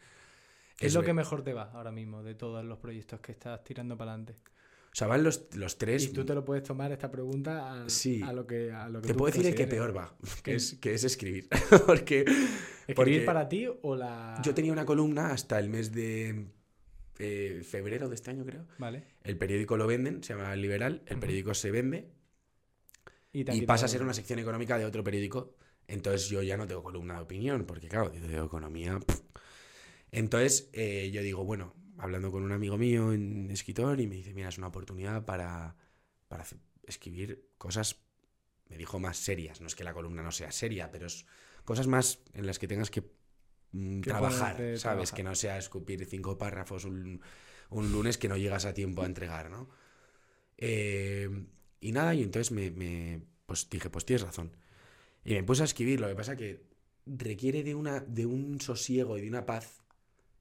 ¿Qué es lo que mejor te va ahora mismo de todos los proyectos que estás tirando para adelante? O sea, van los, los tres. Y tú te lo puedes tomar esta pregunta al- Sí. a lo que a lo que Te tú puedo decir el que peor va, *laughs* que es, que es escribir. *laughs* Porque ¿Escribir porque- para ti o la...? yo tenía una columna hasta el mes de eh, febrero de este año, creo. Vale. El periódico lo venden, se llama Liberal. El periódico se vende Y, pasa a ser una sección económica de otro periódico. Entonces yo ya no tengo columna de opinión, porque claro, de economía. pff. Entonces eh, yo digo, bueno, hablando con un amigo mío, un escritor, y me dice, mira, es una oportunidad para, para escribir cosas, me dijo, más serias. No es que la columna no sea seria, pero es cosas más en las que tengas que mm, trabajar, ¿sabes? trabajar. Que no sea escupir cinco párrafos un, un lunes que no llegas a tiempo a entregar, ¿no? Eh, y nada, y entonces me, pues dije, pues tienes razón. Y me puse a escribir, lo que pasa que requiere de, una, de un sosiego y de una paz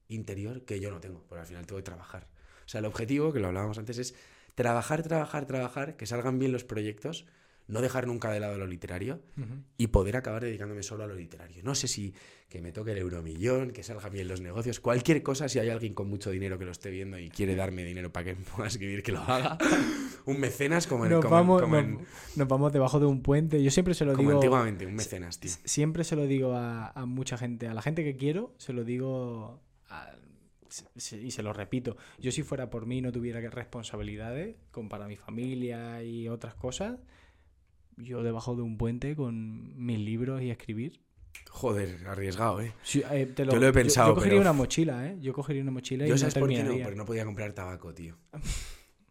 interior que yo no tengo, porque al final tengo que trabajar. O sea, el objetivo, que lo hablábamos antes, es trabajar, trabajar, trabajar, que salgan bien los proyectos, no dejar nunca de lado lo literario Ujú. y poder acabar dedicándome solo a lo literario. No sé si que me toque el euromillón, que salgan bien los negocios, cualquier cosa, si hay alguien con mucho dinero que lo esté viendo y quiere darme dinero para que *laughs* pueda escribir, que lo haga. *laughs* Un mecenas como en, Nos, como vamos, como nos, en- nos vamos debajo de un puente. Yo siempre se lo como digo... antiguamente, un mecenas, tío. Siempre se lo digo a, a mucha gente, a la gente que quiero, se lo digo a- y se lo repito. Yo si fuera por mí no tuviera responsabilidades con para mi familia y otras cosas, yo debajo de un puente con mis libros y escribir. Joder, arriesgado, ¿eh? Sí, eh, te Yo lo he yo- pensado, Yo, cogería pero- una mochila, ¿eh? Yo cogería una mochila y Yo no sabes por qué no, porque no podía comprar tabaco, tío.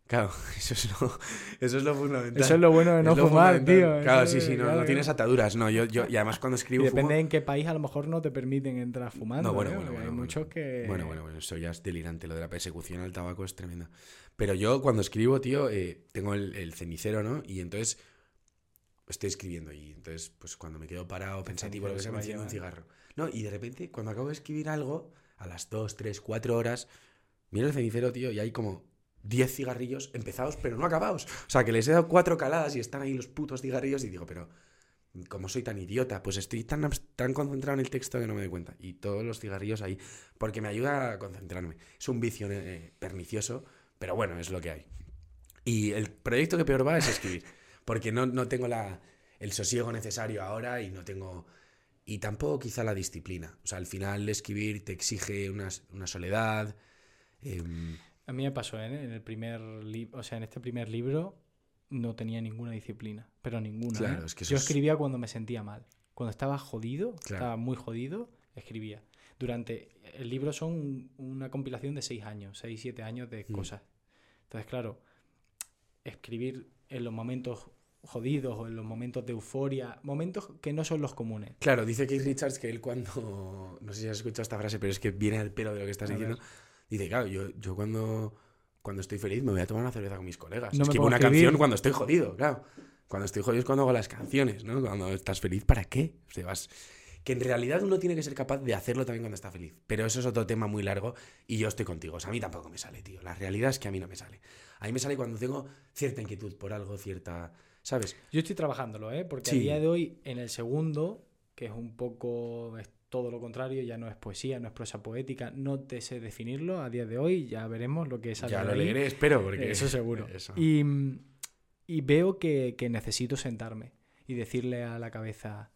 Claro, *laughs* eso es lo, eso es lo fundamental. Eso es lo bueno de no lo fumar, tío. Claro, sí, sí, no, claro, no tienes ataduras. No, yo, yo, y además cuando Y escribo depende fumo- en qué país a lo mejor no te permiten entrar fumando. No, bueno, ¿eh? bueno, bueno, Hay bueno. muchos que... Bueno, bueno, bueno, eso ya es delirante. Lo de la persecución al tabaco es tremenda. Pero yo cuando escribo, tío, eh, tengo el, el cenicero, ¿no? Y entonces estoy escribiendo y entonces, pues cuando me quedo parado, pensativo, lo que me se va a enciendo un cigarro. No, y de repente, cuando acabo de escribir algo, a las 2, 3, 4 horas, miro el cenicero, tío, y hay como 10 cigarrillos empezados, pero no acabados. O sea, que les he dado cuatro caladas y están ahí los putos cigarrillos y digo, pero... Como soy tan idiota, pues estoy tan, tan concentrado en el texto que no me doy cuenta. Y todos los cigarrillos ahí, porque me ayuda a concentrarme. Es un vicio eh, pernicioso, pero bueno, es lo que hay. Y el proyecto que peor va es escribir, porque no, no tengo la, el sosiego necesario ahora y no tengo... Y tampoco quizá la disciplina. O sea, al final escribir te exige una, una soledad. em, A mí me pasó, ¿eh? En el primer libro, o sea, en este primer libro no tenía ninguna disciplina, pero ninguna. Claro, ¿eh? es que Yo es- escribía cuando me sentía mal. Cuando estaba jodido, Claro. estaba muy jodido, escribía. durante... El libro son una compilación de seis años, seis, siete años de Mm. cosas. Entonces, claro, escribir en los momentos jodidos o en los momentos de euforia, momentos que no son los comunes. Claro, dice Keith Richards que él cuando. *laughs* No sé si has escuchado esta frase, pero es que viene al pelo de lo que estás A ver. diciendo. Dice, claro, yo, yo cuando, cuando estoy feliz me voy a tomar una cerveza con mis colegas. No Escribo una escribir. canción cuando estoy jodido, claro. Cuando estoy jodido es cuando hago las canciones, ¿no? Cuando estás feliz, ¿para qué? O sea, vas- Que en realidad uno tiene que ser capaz de hacerlo también cuando está feliz. Pero eso es otro tema muy largo y yo estoy contigo. O sea, a mí tampoco me sale, tío. La realidad es que a mí no me sale. A mí me sale cuando tengo cierta inquietud por algo, cierta... ¿Sabes? Yo estoy trabajándolo, ¿eh? Porque Sí. a día de hoy, en el segundo, que es un poco es todo lo contrario, ya no es poesía, no es prosa poética, no te sé definirlo a día de hoy, ya veremos lo que sale Ya lo leeré, espero, porque... Eso seguro. *laughs* Eso. Y, y veo que, que necesito sentarme y decirle a la cabeza,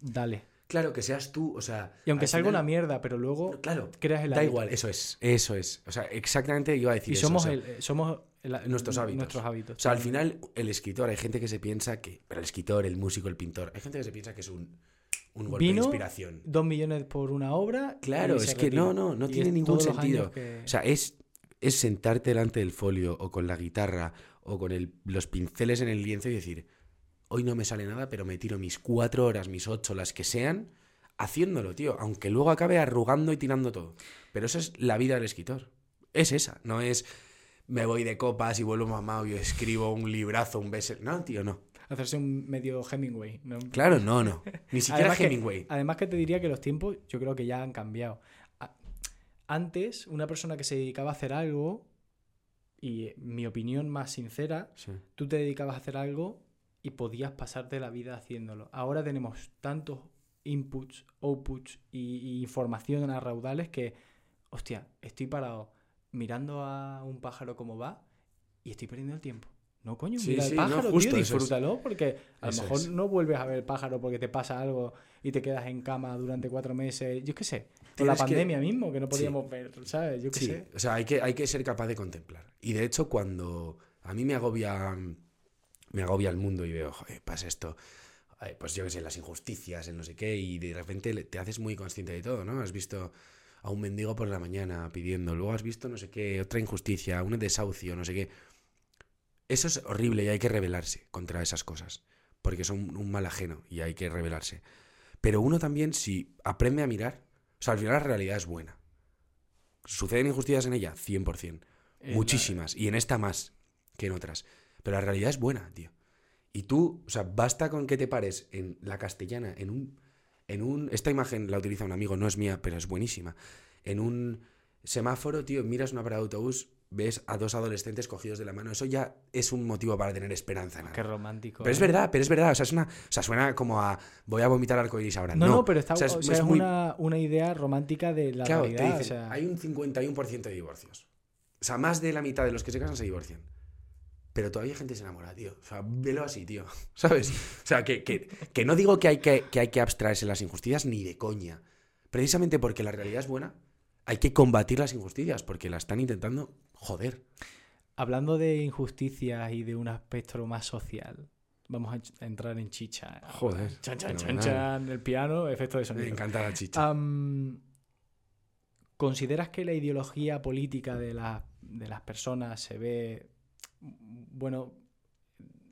dale. Claro, que seas tú, o sea... Y aunque al salga una mierda, pero luego Claro, creas el da hábito. igual, eso es, eso es. O sea, exactamente iba a decir Y eso, somos, o sea, el- eh, somos el- nuestros hábitos. Nuestros hábitos. O sea, al final, el escritor, hay gente que se piensa que... Pero el escritor, el músico, el pintor, hay gente que se piensa que es un, un golpe Vino, de inspiración. Dos millones por una obra. Claro, y es que retira. no, no, no Y tiene ningún sentido. que- O sea, es, es sentarte delante del folio o con la guitarra o con el- los pinceles en el lienzo y decir, hoy no me sale nada, pero me tiro mis cuatro horas, mis ocho, las que sean, haciéndolo, tío. Aunque luego acabe arrugando y tirando todo. Pero esa es la vida del escritor. Es esa, no es me voy de copas y vuelvo mamado y escribo un librazo, un bestseller. No, tío, no. hacerse un medio Hemingway. ¿no? Claro, no, no. *laughs* Ni siquiera Además que- Hemingway. Además que te diría que los tiempos yo creo que ya han cambiado. Antes, una persona que se dedicaba a hacer algo, y eh, mi opinión más sincera, Sí. tú te dedicabas a hacer algo y podías pasarte la vida haciéndolo. Ahora tenemos tantos inputs, outputs y, y información a raudales que, hostia, estoy parado mirando a un pájaro como va y estoy perdiendo el tiempo. No, coño, Sí, mira sí, el pájaro, tío, es. disfrútalo, porque a lo mejor es. no vuelves a ver el pájaro porque te pasa algo y te quedas en cama durante cuatro meses. Yo qué sé. Con la que- pandemia mismo, que no podíamos ver, ¿sabes? Yo qué sé. o sea, hay que, hay que ser capaz de contemplar. Y de hecho, cuando a mí me agobia, me agobia el mundo y veo, joder, pasa esto, ay, pues yo qué sé, las injusticias, el no sé qué, y de repente te haces muy consciente de todo, ¿no? Has visto a un mendigo por la mañana pidiendo, luego has visto no sé qué, otra injusticia, un desahucio, no sé qué. Eso es horrible y hay que rebelarse contra esas cosas, porque son un mal ajeno y hay que rebelarse. Pero uno también, si aprende a mirar, o sea, al final la realidad es buena. ¿Suceden injusticias en ella? 100%. Eh, Muchísimas. Y en esta más que en otras. Pero la realidad es buena, tío. Y tú, o sea, basta con que te pares en la castellana, en un. En un. Esta imagen la utiliza un amigo, no es mía, pero es buenísima. En un semáforo, tío, miras una parada de autobús, ves a dos adolescentes cogidos de la mano. Eso ya es un motivo para tener esperanza Qué romántico. Pero es ¿eh? verdad, pero es verdad. O sea, es una, o sea, suena como a. Voy a vomitar arcoiris ahora. No, No, no, pero está, o sea, o es- sea, es es, muy- una, una idea romántica de la Claro, te realidad. o dicen, sea, hay un 51% de divorcios. O sea, más de la mitad de los que se casan se divorcian. Pero todavía gente se enamora, tío. O sea, velo así, tío. *laughs* ¿Sabes? O sea, que, que- que no digo que hay que, que hay que abstraerse las injusticias ni de coña. Precisamente porque la realidad es buena, hay que combatir las injusticias porque la están intentando joder. Hablando de injusticias y de un aspecto más social, vamos a entrar en chicha. Joder, Chan, chan, chan, chan, el piano, efecto de Me sonido. encanta la chicha. ¿Consideras que la ideología política de, la- de las personas se ve, bueno,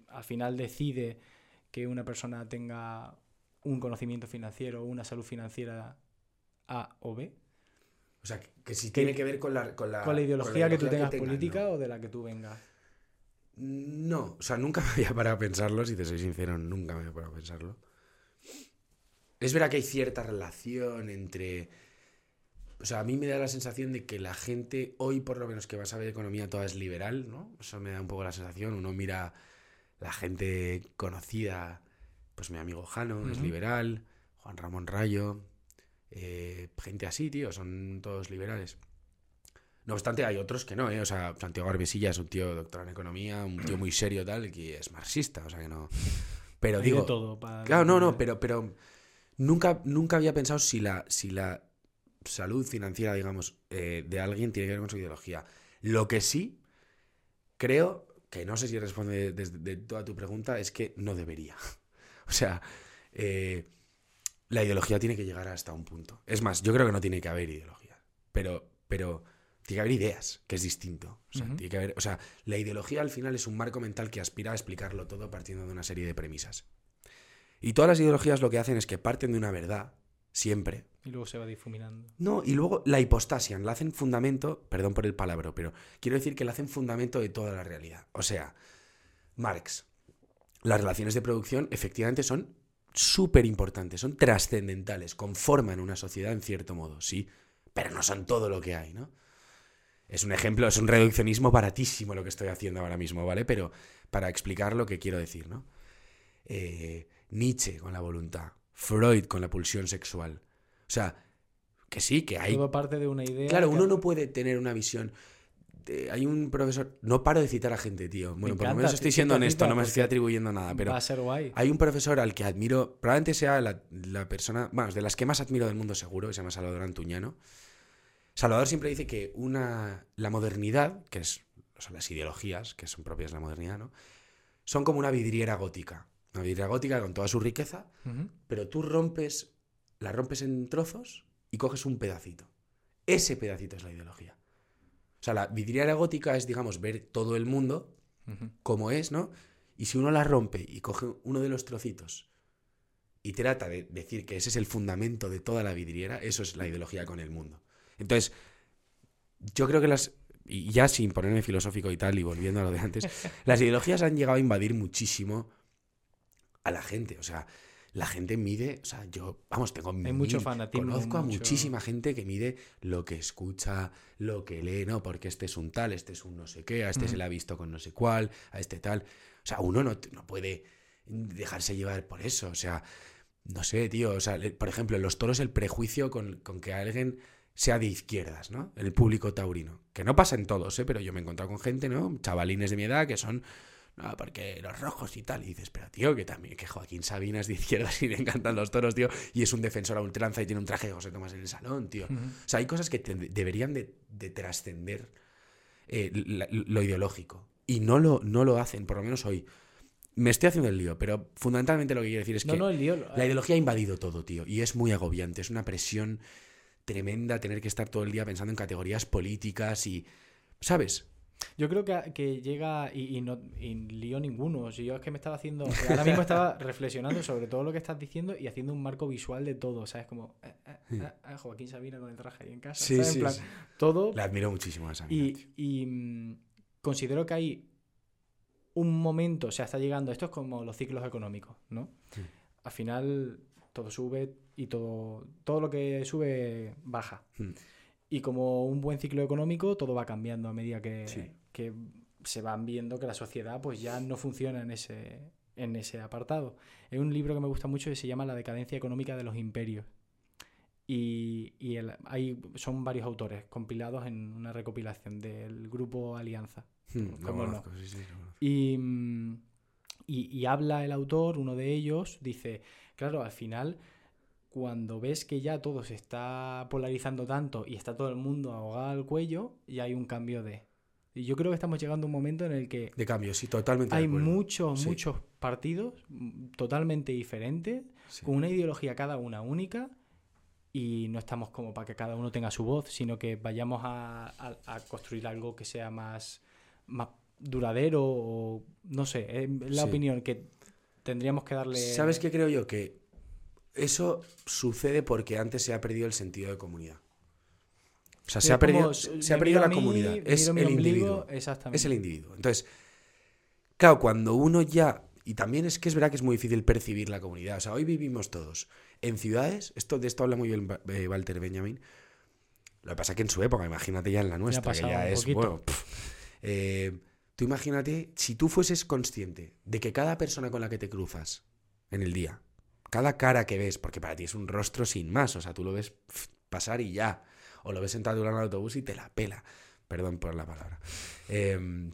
al final decide que una persona tenga un conocimiento financiero o una salud financiera A o B? O sea, que, si tiene que ver con la, con la, ¿Con la ideología que tú tengas tenga, política no. o de la que tú vengas? No, o sea, nunca *laughs* me había parado a pensarlo, si te soy sincero, nunca me había parado a pensarlo. Es verdad que hay cierta relación entre... O sea, a mí me da la sensación de que la gente, hoy por lo menos que va a saber economía, toda es liberal, ¿no? Eso me da un poco la sensación. Uno mira la gente conocida, pues mi amigo Jano es liberal, Juan Ramón Rayo, eh, gente así, tío, son todos liberales. No obstante, hay otros que no, ¿eh? O sea, Santiago Arbesilla es un tío doctor en economía, un tío muy serio tal, que es marxista, o sea que no... Pero Hay digo... de todo. para- Claro, no, no, pero, pero nunca, nunca había pensado si la, si la salud financiera, digamos, eh, de alguien tiene que ver con su ideología. Lo que sí creo, que no sé si responde desde de toda tu pregunta, es que no debería. *laughs* O sea, eh, la ideología tiene que llegar hasta un punto. Es más, yo creo que no tiene que haber ideología, pero, pero tiene que haber ideas, que es distinto. O sea, Ujú. tiene que haber, o sea, la ideología al final es un marco mental que aspira a explicarlo todo partiendo de una serie de premisas. Y todas las ideologías lo que hacen es que parten de una verdad, siempre, Y luego se va difuminando. no, y luego la hipostasian, la hacen fundamento, perdón por el palabra, pero quiero decir que la hacen fundamento de toda la realidad. O sea, Marx, las relaciones de producción efectivamente son súper importantes, son trascendentales, conforman una sociedad en cierto modo, sí, pero no son todo lo que hay, ¿no? Es un ejemplo, es un reduccionismo baratísimo lo que estoy haciendo ahora mismo, ¿vale? Pero para explicar lo que quiero decir, ¿no? Eh, Nietzsche con la voluntad, Freud con la pulsión sexual. O sea, que sí, que hay Todo parte de una idea. Claro, que- uno no puede tener una visión. de- hay un profesor. No paro de citar a gente, tío. Bueno, por lo menos estoy siendo cita, honesto, no me estoy atribuyendo nada. Pero Va a ser guay. hay un profesor al que admiro. Probablemente sea la, la persona. Bueno, de las que más admiro del mundo, seguro, que se llama Salvador Antuñano. Salvador siempre dice que una. La modernidad, que es. O sea, las ideologías, que son propias de la modernidad, ¿no? Son como una vidriera gótica. Una vidriera gótica con toda su riqueza, pero tú rompes, la rompes en trozos y coges un pedacito. Ese pedacito es la ideología. O sea, la vidriera gótica es, digamos, ver todo el mundo como es, ¿no? Y si uno la rompe y coge uno de los trocitos y trata de decir que ese es el fundamento de toda la vidriera, eso es la ideología con el mundo. Entonces, yo creo que las... Y ya sin ponerme filosófico y tal, y volviendo a lo de antes, *laughs* las ideologías han llegado a invadir muchísimo a la gente. O sea, la gente mide, o sea, yo, vamos, tengo Hay mucho fanatismo, Conozco a mucho- muchísima gente que mide lo que escucha, lo que lee, ¿no? Porque este es un tal, este es un no sé qué, a este se le ha visto con no sé cuál, a este tal. O sea, uno no, no puede dejarse llevar por eso. O sea, no sé, tío. O sea, por ejemplo, en los toros el prejuicio con, con que alguien sea de izquierdas, ¿no? El público taurino. Que no pasa en todos, ¿eh? Pero yo me he encontrado con gente, ¿no? Chavalines de mi edad que son... No, porque los rojos y tal. Y dices, pero tío, que también, que Joaquín Sabina es de *laughs* izquierdas y le encantan los toros, tío. Y es un defensor a ultranza y tiene un traje de José Tomás en el salón, tío. O sea, hay cosas que deberían de, de trascender eh, lo ideológico. Y no lo, no lo hacen, por lo menos hoy. Me estoy haciendo el lío, pero fundamentalmente lo que quiero decir es No, que no, el lío. la ideología ha invadido todo, tío. Y es muy agobiante. Es una presión tremenda tener que estar todo el día pensando en categorías políticas y... ¿Sabes? Yo creo que, que llega y, y no y lío ninguno. Si yo es que me estaba haciendo. Ahora mismo estaba *laughs* reflexionando sobre todo lo que estás diciendo y haciendo un marco visual de todo. ¿Sabes? Como. eh, eh, eh, eh, Joaquín Sabina con el traje ahí en casa. Sí, ¿sabes? En sí, plan, sí. todo. Le admiro muchísimo a esa mina, Y, tío. y, mm, considero que hay un momento, o sea, está llegando, esto es como los ciclos económicos, ¿no? Al final todo sube y todo, todo lo que sube baja. Y como un buen ciclo económico, todo va cambiando a medida que, Sí. que se van viendo que la sociedad pues ya no funciona en ese, en ese apartado. Es un libro que me gusta mucho que se llama La decadencia económica de los imperios. Y, y el- hay, son varios autores compilados en una recopilación del grupo Alianza. Hmm, lo ¿cómo no? sí, sí, lo conozco. Y, mm, y- y habla el autor, uno de ellos, dice, claro, al final, cuando ves que ya todo se está polarizando tanto y está todo el mundo ahogado al cuello, ya hay un cambio de... Y yo creo que estamos llegando a un momento en el que De cambio, sí, totalmente de hay muchos, Sí. muchos partidos totalmente diferentes, Sí. con una ideología cada una única, y no estamos como para que cada uno tenga su voz, sino que vayamos a, a- a construir algo que sea más, más duradero o no sé, es la Sí. opinión que tendríamos que darle... ¿Sabes qué creo yo? Que eso sucede porque antes se ha perdido el sentido de comunidad. O sea, se ha perdido, se ha perdido la mí, comunidad. Es el ombligo, individuo. Exactamente. Es el individuo. Entonces, claro, cuando uno ya. Y también es que es verdad que es muy difícil percibir la comunidad. O sea, hoy vivimos todos en ciudades. Esto, de esto habla muy bien eh, Walter Benjamin. Lo que pasa es que en su época, imagínate ya en la nuestra, que ya es. poquito. Bueno. Eh, tú imagínate, si tú fueses consciente de que cada persona con la que te cruzas en el día, cada cara que ves, porque para ti es un rostro sin más, o sea, tú lo ves pasar y ya, o lo ves sentado en el autobús y te la pela, perdón por la palabra. Eh,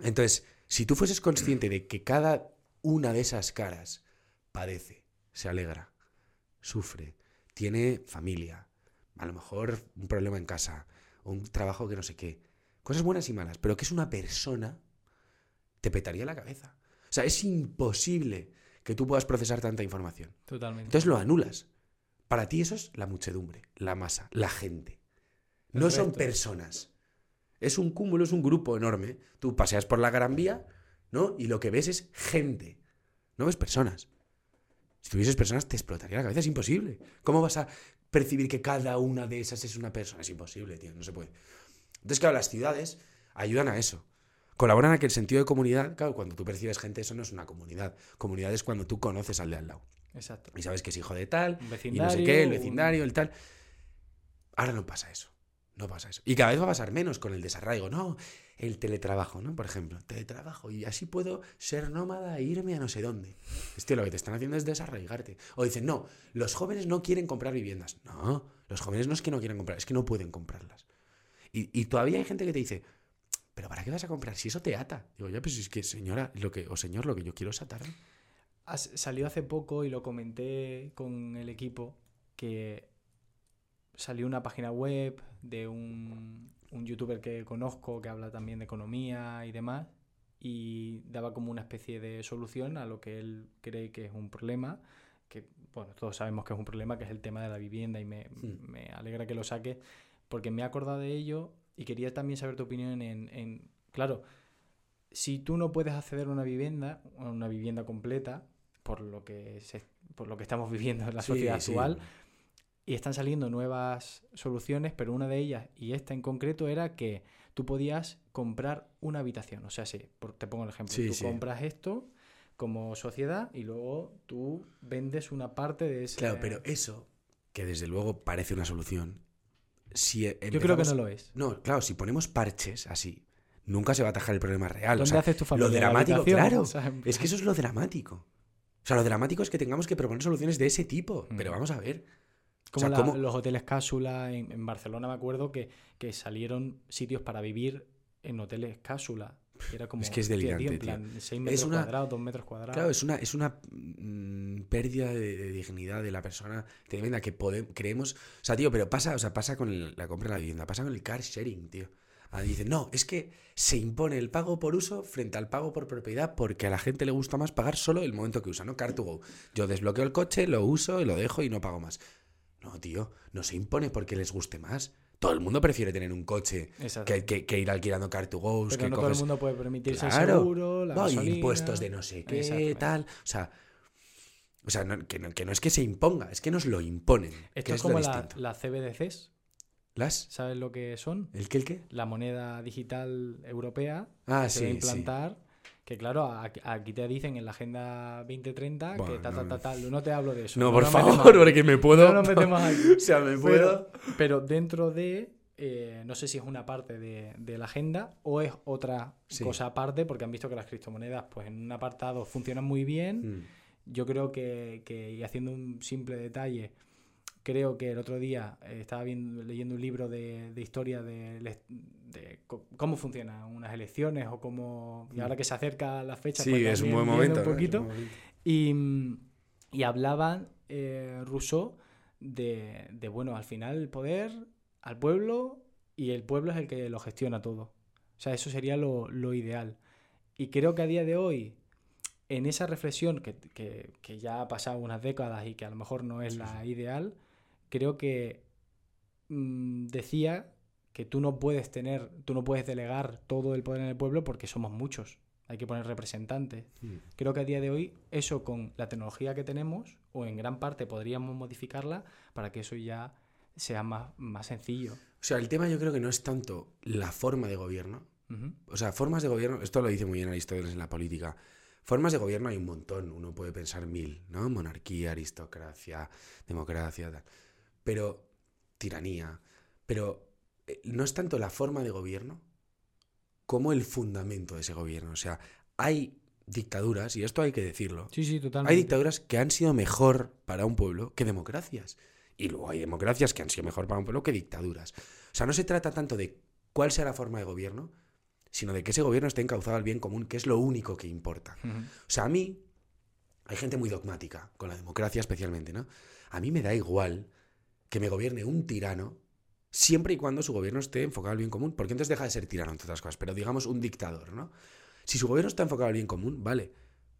entonces, si tú fueses consciente de que cada una de esas caras padece, se alegra, sufre, tiene familia, a lo mejor un problema en casa, un trabajo que no sé qué, cosas buenas y malas, pero que es una persona, te petaría la cabeza. O sea, es imposible que tú puedas procesar tanta información. Totalmente. Entonces lo anulas. Para ti eso es la muchedumbre, la masa, la gente. No son personas. Es un cúmulo, es un grupo enorme. Tú paseas por la Gran Vía, ¿no? Y lo que ves es gente. No ves personas. Si tuvieses personas te explotaría la cabeza, es imposible. ¿Cómo vas a percibir que cada una de esas es una persona? Es imposible, tío, no se puede. Entonces, claro, las ciudades ayudan a eso. Colaboran a que el sentido de comunidad, claro, cuando tú percibes gente, eso no es una comunidad. Comunidad es cuando tú conoces al de al lado. Exacto. Y sabes que es hijo de tal, y no sé qué, el un- vecindario, el tal. Ahora no pasa eso. No pasa eso. Y cada vez va a pasar menos con el desarraigo, ¿no? El teletrabajo, ¿no? Por ejemplo, teletrabajo. Y así puedo ser nómada e irme a no sé dónde. Este lo que te están haciendo es desarraigarte. O dicen, no, los jóvenes no quieren comprar viviendas. No, los jóvenes no es que no quieran comprar, es que no pueden comprarlas. Y, y todavía hay gente que te dice, ¿pero para qué vas a comprar? Si eso te ata. Digo, ya, pues es que, señora, lo que, o señor, lo que yo quiero es atarme. Has- Salió hace poco y lo comenté con el equipo que salió una página web de un, un youtuber que conozco que habla también de economía y demás y daba como una especie de solución a lo que él cree que es un problema que bueno todos sabemos que es un problema que es el tema de la vivienda y me, Hmm. me alegra que lo saques porque me he acordado de ello y quería también saber tu opinión en, en claro si tú no puedes acceder a una vivienda a una vivienda completa por lo que se- por lo que estamos *laughs* viviendo en la Sí, sociedad sí. actual y están saliendo nuevas soluciones, pero una de ellas, y esta en concreto, era que tú podías comprar una habitación. O sea, sí, por- te pongo el ejemplo. Sí, tú compras esto como sociedad y luego tú vendes una parte de ese... Claro, pero eso, que desde luego parece una solución, si Yo creo que no lo es. No, claro, si ponemos parches así, nunca se va a atajar el problema real. O ¿Dónde sea, haces tu familia? lo ¿En la dramático, claro. *laughs* O sea, en es que eso es lo dramático. O sea, lo dramático es que tengamos que proponer soluciones de ese tipo. Mm. Pero vamos a ver. Como sea, la- ¿cómo? los hoteles cápsula en, en Barcelona, me acuerdo que, que salieron sitios para vivir en hoteles cápsula. Que Era como, Es que es tío, delirante, en tío. plan, 6 metros una- cuadrados, 2 metros cuadrados. Claro, es una, es una mm, pérdida de, de dignidad de la persona tremenda que podemos, creemos. O sea, tío, pero pasa, o sea, pasa con el- la compra de la vivienda, pasa con el car sharing, tío. Ah, dicen, no, es que se impone el pago por uso frente al pago por propiedad porque a la gente le gusta más pagar solo el momento que usa, ¿no? Car to go. Yo desbloqueo el coche, lo uso y lo dejo y no pago más. No, tío, no se impone porque les guste más. Todo el mundo prefiere tener un coche que, que- que ir alquilando car to go. Pero que no todo el mundo puede permitirse Claro. el seguro, la no, gasolina. impuestos de no sé qué, tal. O sea, o sea no- que, no, que no es que se imponga, es que nos lo imponen. que Esto es lo como la, las CBDCs, ¿Las? ¿sabes lo que son? ¿El qué, el qué? La moneda digital europea Ah, que se va a sí, sí. Que claro, aquí, te dicen en la Agenda 2030 que Buah, ta, no ta, me- ta, tal. No te hablo de eso. No, por favor, porque me puedo. No nos metemos aquí. *laughs* o sea, me Pero, puedo. pero dentro de, eh, no sé si es una parte de, de la agenda o es otra Sí. cosa aparte, porque han visto que las criptomonedas, pues en un apartado funcionan muy bien. Mm, Yo creo que, que, y haciendo un simple detalle, creo que el otro día eh, estaba viendo, leyendo un libro de, de historia de, de cómo funcionan unas elecciones o cómo... Y ahora que se acerca la fecha... Sí, pues es un buen momento. Un ¿no? Es poquito. un momento. Y, mm, y hablaban eh, Rousseau de, de, bueno, al final el poder al pueblo y el pueblo es el que lo gestiona todo. O sea, eso sería lo, lo ideal. Y creo que a día de hoy, en esa reflexión que, que- que ya ha pasado unas décadas y que a lo mejor no es la ideal, creo que mm, decía que tú no puedes tener, tú no puedes delegar todo el poder en el pueblo porque somos muchos. Hay que poner representantes. Mm. Creo que a día de hoy eso con la tecnología que tenemos, o en gran parte podríamos modificarla para que eso ya sea más, más sencillo. O sea, el tema yo creo que no es tanto la forma de gobierno. O sea, formas de gobierno, esto lo dice muy bien Aristóteles en la política. Formas de gobierno hay un montón, uno puede pensar mil, ¿no? Monarquía, aristocracia, democracia, tal. Pero tiranía. Pero eh, no es tanto la forma de gobierno como el fundamento de ese gobierno. O sea, hay dictaduras, y esto hay que decirlo, Sí, sí, totalmente. hay dictaduras que han sido mejor para un pueblo que democracias. Y luego hay democracias que han sido mejor para un pueblo que dictaduras. O sea, no se trata tanto de cuál sea la forma de gobierno, sino de que ese gobierno esté encauzado al bien común, que es lo único que importa. O sea, a mí, hay gente muy dogmática, con la democracia especialmente, ¿no? A mí me da igual que me gobierne un tirano, siempre y cuando su gobierno esté enfocado al bien común, porque entonces deja de ser tirano, entre otras cosas, pero digamos un dictador, ¿no? Si su gobierno está enfocado al bien común, vale.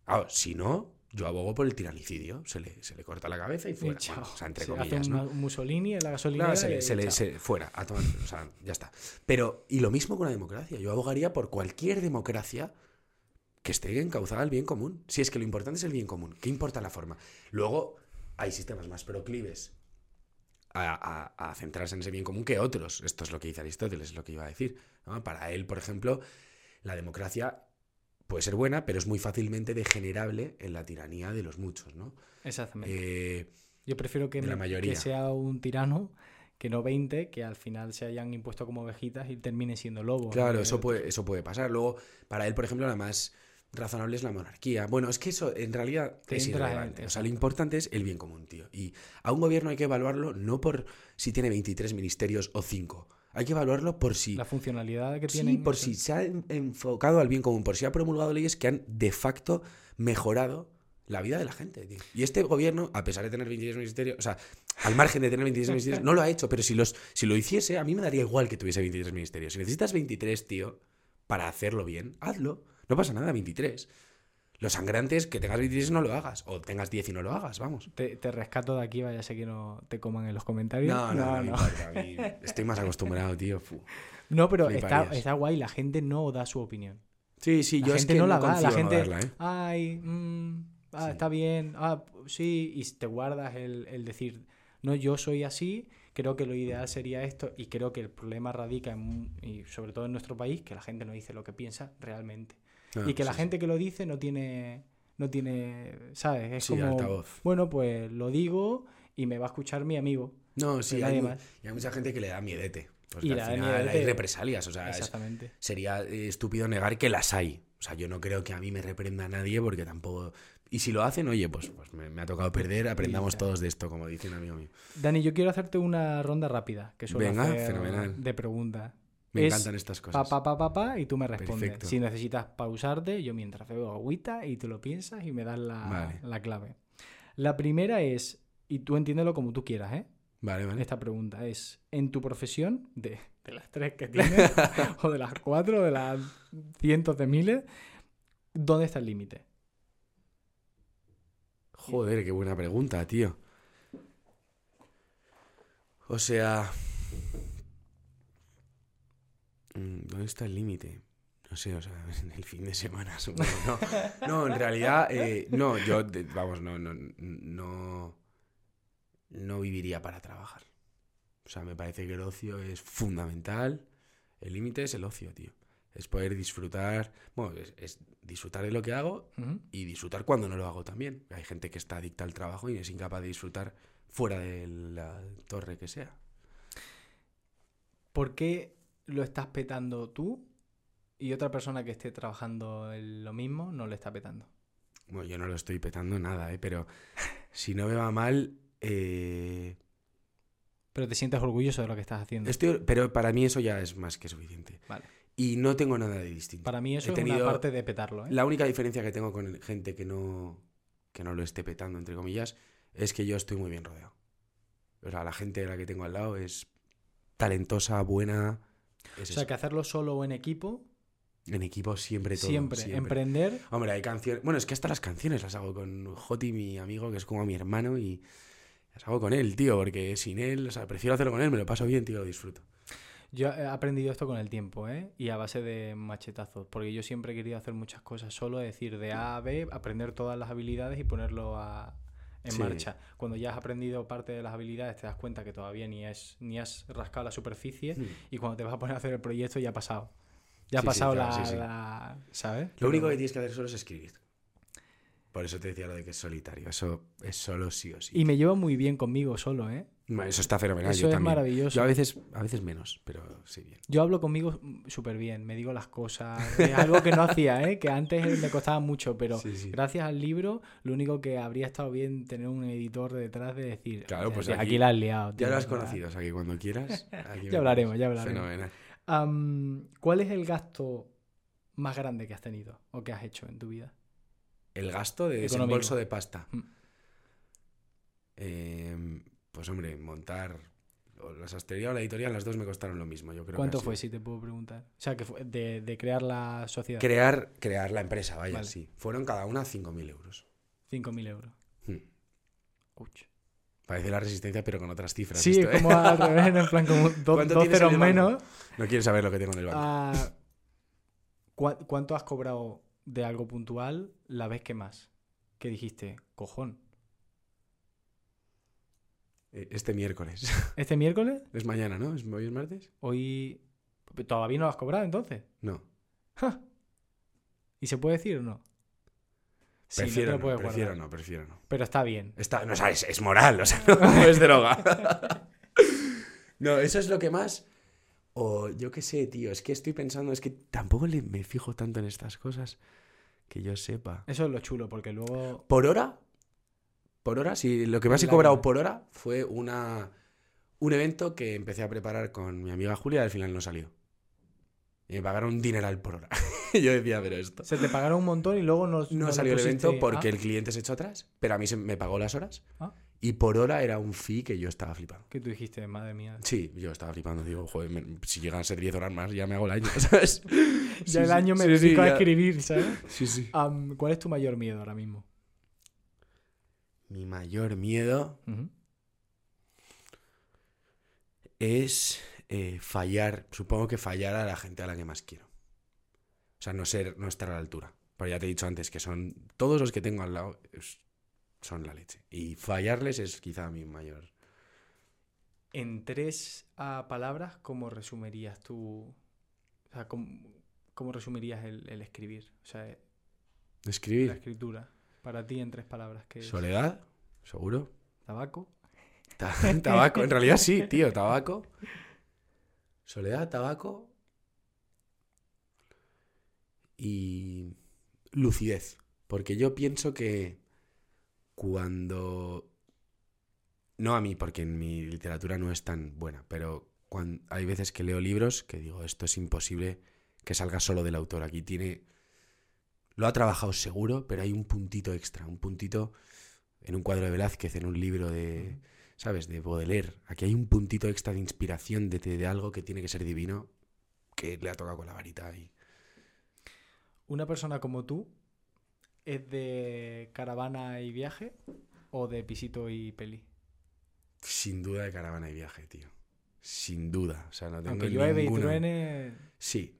Ahora, si no, Yo abogo por el tiranicidio. Se le, se le corta la cabeza y fuera. Bueno, o sea, entre Se comillas, hace ¿no? un Mussolini en la gasolinera. Claro, se le, y se le- se- fuera, a tomar, o sea, ya está. Pero, y lo mismo con la democracia. Yo abogaría por cualquier democracia que esté encauzada al bien común. Si es que lo importante es el bien común, ¿qué importa la forma? Luego, hay sistemas más proclives a, a- a centrarse en ese bien común que otros. Esto es lo que dice Aristóteles, es lo que iba a decir. ¿no? Para él, por ejemplo, la democracia puede ser buena, pero es muy fácilmente degenerable en la tiranía de los muchos, ¿no? Exactamente. Eh, Yo prefiero que, la mayoría. que sea un tirano que no 20, que al final se hayan impuesto como ovejitas y terminen siendo lobos. Claro, Eh, eso puede, eso puede pasar. Luego, para él, por ejemplo, la más razonable es la monarquía. Bueno, es que eso en realidad es irrelevante. O sea, lo importante es el bien común, tío. Y a un gobierno hay que evaluarlo no por si tiene 23 ministerios o 5. Hay que evaluarlo por si... La funcionalidad que Sí, tienen. por si se ha en- enfocado al bien común, por si ha promulgado leyes que han de facto mejorado la vida de la gente, tío. Y este gobierno, a pesar de tener 23 ministerios, o sea, al margen de tener 23 ministerios, no lo ha hecho, pero si, los, si lo hiciese, a mí me daría igual que tuviese 23 ministerios. Si necesitas 23, tío, para hacerlo bien, hazlo. No pasa nada, 23. Los sangrantes, que tengas 23 no lo hagas. O tengas 10 y no lo hagas, vamos. Te, te rescato de aquí, vaya sé que no te coman en los comentarios. No, no, no, me importa, a mí Estoy más acostumbrado, tío. fu. *laughs* No, pero está, está guay, la gente no da su opinión. Sí, sí, La yo es gente que no no la da, la no gente- darla, ¿eh? Ay, mm, ah, Sí. está bien, ah, sí, y te guardas el, el decir, no, yo soy así, creo que lo ideal sería esto, y creo que el problema radica, en, y sobre todo en nuestro país, que la gente no dice lo que piensa realmente. Ah, y que la sí, gente que lo dice no tiene, no tiene, ¿sabes? Es Sí, como, altavoz. bueno, pues lo digo y me va a escuchar mi amigo. No, sí, hay, mu- y hay mucha gente que le da miedete. Porque Y al final hay miedete. represalias, o sea, es- Exactamente. sería eh, estúpido negar que las hay. O sea, yo no creo que a mí me reprenda nadie porque tampoco... Y si lo hacen, oye, pues, pues me, me ha tocado perder, aprendamos todos de esto, como dice un amigo mío. Dani, yo quiero hacerte una ronda rápida, que suelo Venga, hacer fenomenal. de preguntas. Me Es encantan estas cosas. pa, pa, pa, pa, y tú me respondes. Perfecto. Si necesitas pausarte, yo mientras bebo agüita y tú lo piensas y me das la, Vale. la clave. La primera es, y tú entiéndelo como tú quieras, ¿eh? Vale, vale. Esta pregunta es, en tu profesión, de, de las tres que *laughs* tienes, o de las cuatro, o de las cientos de miles, ¿dónde está el límite? Joder, qué buena pregunta, tío. O sea... mm, ¿Dónde está el límite? No sé, o sea, *laughs* en el fin de semana, *laughs* supongo. No, no en realidad, eh, no, yo, vamos, no, no, no, no viviría para trabajar. O sea, me parece que el ocio es fundamental. El límite es el ocio, tío. Es poder disfrutar, bueno, es, es disfrutar de lo que hago y disfrutar cuando no lo hago también. Hay gente que está adicta al trabajo y es incapaz de disfrutar fuera de la torre que sea. ¿Por qué lo estás petando tú y otra persona que esté trabajando en lo mismo no lo está petando? Bueno, yo no lo estoy petando nada, ¿eh? pero si no me va mal, eh, Pero te sientes orgulloso de lo que estás haciendo. estoy, pero para mí eso ya es más que suficiente. Vale. Y no tengo nada de distinto. Para mí eso He es tenido- una parte de petarlo, ¿eh? La única diferencia que tengo con gente que no, que no lo esté petando, entre comillas, es que yo estoy muy bien rodeado. O sea, la gente de la que tengo al lado es talentosa, buena. Es O sea, eso. que hacerlo solo o en equipo, En equipo siempre todo. siempre. siempre. Emprender, Hombre, hay canciones. Bueno, es que hasta las canciones las hago con Joti, mi amigo, que es como mi hermano, y las hago con él, tío, porque sin él, o sea, prefiero hacerlo con él, me lo paso bien, tío, lo disfruto. yo he aprendido esto con el tiempo, ¿eh? Y a base de machetazos. Porque yo siempre he querido hacer muchas cosas solo, es decir, de A a B, aprender todas las habilidades y ponerlo a- en Sí. marcha. Cuando ya has aprendido parte de las habilidades, te das cuenta que todavía ni, es, ni has rascado la superficie. Y cuando te vas a poner a hacer el proyecto, ya ha pasado. Ya ha Sí, sí, pasado claro, la, la- ¿Sabes? Lo único que tienes que hacer solo es escribir. Por eso te decía lo de que es solitario. Eso es solo sí o sí. Y me llevo muy bien conmigo solo, ¿eh? Eso está fenomenal. Eso yo es también. maravilloso. Yo a veces, a veces menos, pero sí bien. Yo hablo conmigo súper bien, me digo las cosas. Es algo que no hacía, ¿eh? que antes me costaba mucho, pero Sí, sí. gracias al libro, lo único que habría estado bien tener un editor detrás de decir, Claro, pues "Hostia, aquí- la has liado. Ya lo has ya". conocido, o sea que cuando quieras. *laughs* aquí Ya hablaremos, ya hablaremos. Fenomenal. ¿Cuál es el gasto más grande que has tenido o que has hecho en tu vida? El gasto de Económico. desembolso de pasta. Mm. Eh, pues hombre, montar la sastrería o la editorial, las dos me costaron lo mismo, yo creo. ¿Cuánto fue, si te puedo preguntar? O sea, que fue de, de crear la sociedad. Crear, crear la empresa, vaya, Vale. sí. Fueron cada una 5.000 euros. 5.000 euros. Hmm. Ouch. Parece la resistencia, pero con otras cifras. Sí, esto, ¿eh? como al revés, en plan como *laughs* do- ¿Cuánto dos ceros menos. No quiero saber lo que tengo en el banco. Ah, ¿cuá- ¿Cuánto has cobrado de algo puntual la vez que más? Que dijiste, cojón. Eh, Este miércoles. *laughs* ¿Este miércoles? es mañana, ¿no? ¿Es, ¿Hoy es martes? Hoy... ¿Todavía no lo has cobrado entonces? No. ¡Ja! ¿Y se puede decir o no? Sí, Prefiero lo no, prefiero guardar. no, prefiero no. Pero está bien. Está, no, sabes, es moral, o sea, *laughs* no, es droga. *laughs* no, eso es lo que más. O yo qué sé, tío, es que estoy pensando, es que tampoco le, me fijo tanto en estas cosas que yo sepa. Eso es lo chulo, porque luego... ¿Por hora? Por hora, sí, lo que más he cobrado por hora fue una, un evento que empecé a preparar con mi amiga Julia y al final no salió. Y me pagaron un dineral por hora. *laughs* Yo decía, pero esto. Se te pagaron un montón y luego no, No le salió el evento porque Ah, el cliente se echó atrás, pero a mí se me pagó las horas. Ah. Y por hora era un fee que yo estaba flipando. Que tú dijiste, madre mía. Sí, yo estaba flipando. Digo, joder, me- si llegan a ser 10 horas más, ya me hago el año, *laughs* ¿sabes? Ya Sí, el año me sí, sí, dedico a escribir, ¿sabes? *laughs* Sí, sí. ¿Cuál es tu mayor miedo ahora mismo? Mi mayor miedo es eh, fallar, supongo que fallar a la gente a la que más quiero. O sea, no ser, no estar a la altura. Pero ya te he dicho antes que son todos los que tengo al lado es- son la leche. Y fallarles es quizá mi mayor. En tres ah, palabras, ¿cómo resumirías tú? O sea, ¿cómo, cómo resumirías el, el escribir? O sea, la Escribir. escritura. Para ti en tres palabras, ¿qué es? Soledad, seguro. ¿Tabaco? Ta- *laughs* tabaco, en realidad sí, tío, tabaco. Soledad, tabaco. Y lucidez. Porque yo pienso que cuando... No a mí, porque en mi literatura no es tan buena, pero cuan- hay veces que leo libros que digo, esto es imposible que salga solo del autor. Aquí tiene... Lo ha trabajado seguro, pero hay un puntito extra, un puntito en un cuadro de Velázquez, en un libro de... ¿sabes? De Baudelaire. Aquí hay un puntito extra de inspiración de, de algo que tiene que ser divino que le ha tocado con la varita y ¿Una persona como tú es de caravana y viaje o de pisito y peli? sin duda de caravana y viaje, tío. Sin duda. O sea, no tengo Aunque llueve y truene... Sí.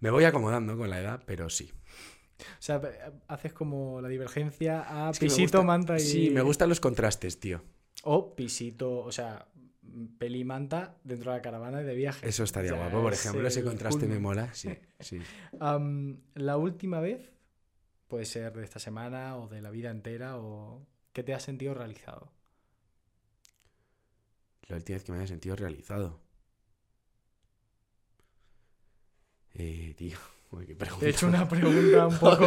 Me voy acomodando con la edad, pero sí. O sea, haces como la divergencia a Es que me pisito, gusta- manta y... Sí, me gustan los contrastes, tío. O pisito, o sea, peli y manta dentro de la caravana y de viaje. Eso estaría O sea, guapo. Por ejemplo, ese contraste me mola. Sí, *laughs* sí. La última vez, puede ser de esta semana o de la vida entera, o que te has sentido realizado. La última vez que me haya sentido realizado. Eh, tío. *laughs* Te he hecho una pregunta un *laughs* poco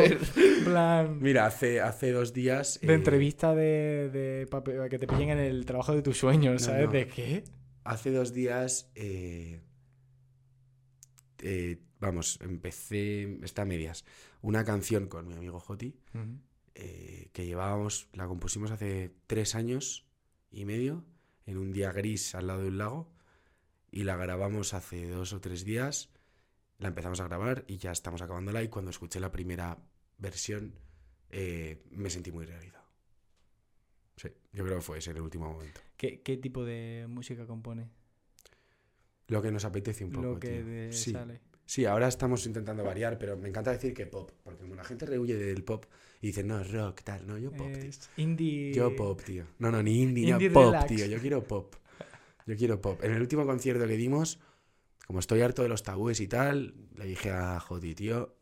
plan Mira, hace, hace dos días. de eh, entrevista de, de papel- que te pillen en el trabajo de tus sueños, No, ¿sabes? no. ¿De qué? Hace dos días, eh, eh, vamos, empecé, está a medias, una canción con mi amigo Joti, eh, que llevábamos, la compusimos hace tres años y medio, en un día gris al lado de un lago, y la grabamos hace dos o tres días, la empezamos a grabar y ya estamos acabándola, y cuando escuché la primera versión, eh, me sentí muy realizado. Sí, yo creo que fue ese el último momento. ¿Qué, qué tipo de música compone? Lo que nos apetece un poco. Lo que tío. sí. sale. Sí, ahora estamos intentando variar, pero me encanta decir que pop, porque como la gente rehuye del pop y dice, no, rock, tal, no, yo pop, tío. Es indie. Yo pop, tío. No, no, ni indie, Indie no, pop, relax. tío. Yo quiero pop. Yo quiero pop. En el último concierto que dimos, como estoy harto de los tabúes y tal, le dije a Joti, tío,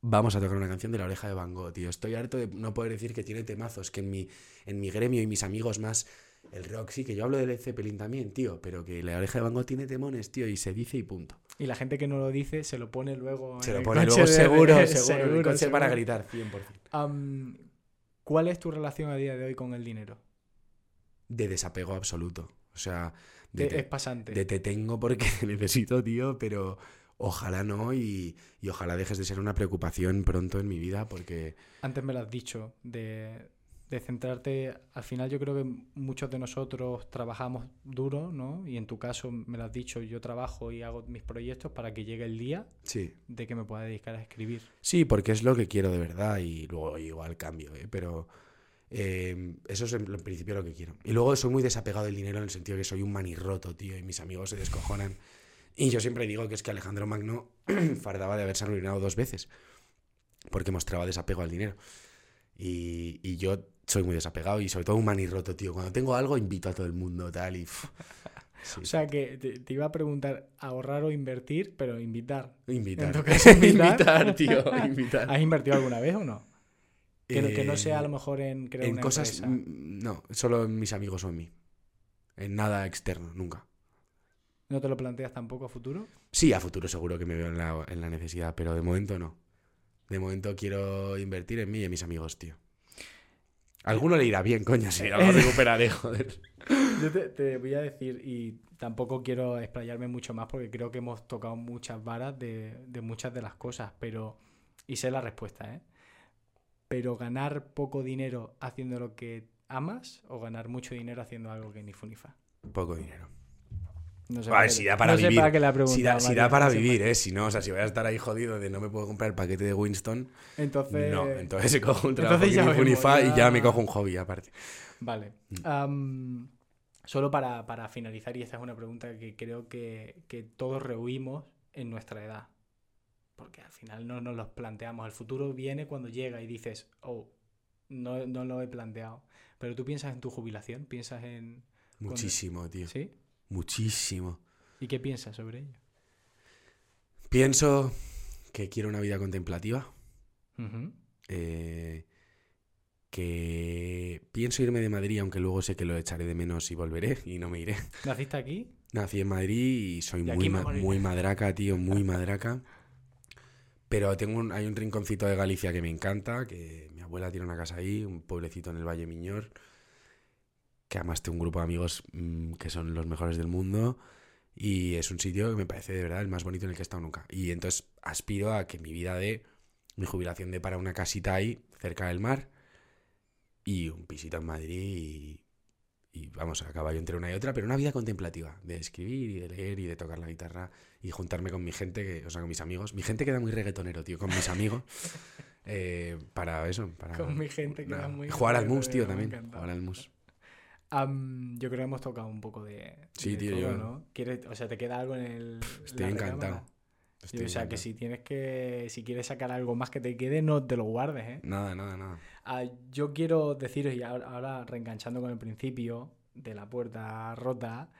vamos a tocar una canción de la oreja de Van Gogh, tío. Estoy harto de no poder decir que tiene temazos, que en mi, en mi gremio y mis amigos más, el rock sí, que yo hablo de Led Zeppelin también, tío, pero que la oreja de Van Gogh tiene temones, tío, y se dice y punto. Y la gente que no lo dice se lo pone luego. Se en lo el pone coche luego de- seguro, de- seguro, en el coche seguro. para gritar, 100%. Am, ¿Cuál es tu relación a día de hoy con el dinero? De desapego absoluto. O sea, de, Te- te- es pasante. de te tengo porque *laughs* necesito, tío, pero ojalá no y, y ojalá dejes de ser una preocupación pronto en mi vida porque Antes me lo has dicho, de, de centrarte. Al final, yo creo que muchos de nosotros trabajamos duro, ¿no? Y en tu caso, me lo has dicho, yo trabajo y hago mis proyectos para que llegue el día sí. de que me pueda dedicar a escribir. Sí, porque es lo que quiero de verdad y luego igual cambio, ¿eh? pero Eh, eso es en, en principio lo que quiero. Y luego soy muy desapegado del dinero en el sentido que soy un manirroto, tío, y mis amigos se descojonan. Y yo siempre digo que es que Alejandro Magno *clears throat* fardaba de haberse arruinado dos veces, porque mostraba desapego al dinero. Y, y yo soy muy desapegado y sobre todo un manirroto, tío. Cuando tengo algo invito a todo el mundo, tal, y... pff, sí. O sea que te, te iba a preguntar ahorrar o invertir, pero invitar. Invitar. En tu caso, *laughs* invitar. invitar, tío, *laughs* invitar. ¿Has invertido alguna vez o no? Que, no- que no Eh, sea a lo mejor en crear En una cosas... empresa. mm, No, solo en mis amigos o en mí. En nada externo, nunca. ¿No te lo planteas tampoco a futuro? Sí, a futuro seguro que me veo en la, en la necesidad, pero de momento no. De momento quiero invertir en mí y en mis amigos, tío. Alguno le irá bien, coño, si lo recuperaré, joder. *laughs* Yo te, te voy a decir, y tampoco quiero explayarme mucho más porque creo que hemos tocado muchas varas de, de muchas de las cosas, pero. Y sé la respuesta, ¿eh? Pero ganar poco dinero haciendo lo que amas o ganar mucho dinero haciendo algo que ni fu ni fa. Poco dinero. No sé A ver, si da para no sé vivir. para qué la Si da, si da para no vivir, ¿eh? Si no, o sea, si voy a estar ahí jodido de no me puedo comprar el paquete de Winston, Entonces. no. Entonces cojo un trabajo entonces ya vemos, y ya- me cojo un hobby aparte. Vale. Mm. Solo para, para finalizar, y esta es una pregunta que creo que, que todos rehuimos en nuestra edad. Porque al final no nos los planteamos. El futuro viene cuando llega y dices, oh, no, no lo he planteado. Pero tú piensas en tu jubilación, piensas en... Muchísimo, tío. ¿Sí? Muchísimo. ¿Y qué piensas sobre ello? Pienso que quiero una vida contemplativa. Eh, que pienso irme de Madrid, aunque luego sé que lo echaré de menos y volveré y no me iré. ¿Naciste aquí? Nací en Madrid y soy muy, ma- muy madraca, tío, muy madraca. Pero tengo un- hay un rinconcito de Galicia que me encanta, que mi abuela tiene una casa ahí, un pueblecito en el Valle Miñor, que además tengo un grupo de amigos mm, que son los mejores del mundo y es un sitio que me parece de verdad el más bonito en el que he estado nunca. Y entonces aspiro a que mi vida de mi jubilación de para una casita ahí, cerca del mar, y un pisito en Madrid y, y vamos a caballo entre una y otra, pero una vida contemplativa, de escribir y de leer y de tocar la guitarra y juntarme con mi gente, que, o sea, con mis amigos. Mi gente queda muy reggaetonero, tío, con mis amigos. *laughs* eh, para eso, para Con mi gente queda muy Jugar al mus, tío, también. Jugar al mus. Yo creo que hemos tocado un poco de... Sí, de tío, todo, yo- ¿no? ¿Quieres, o sea, ¿te queda algo en el... Estoy la encantado. Estoy o sea, que si tienes que, si quieres sacar algo más que te quede, no te lo guardes, ¿eh? Nada, nada, nada. Ah, yo quiero deciros, y ahora, ahora reenganchando con el principio de la puerta rota,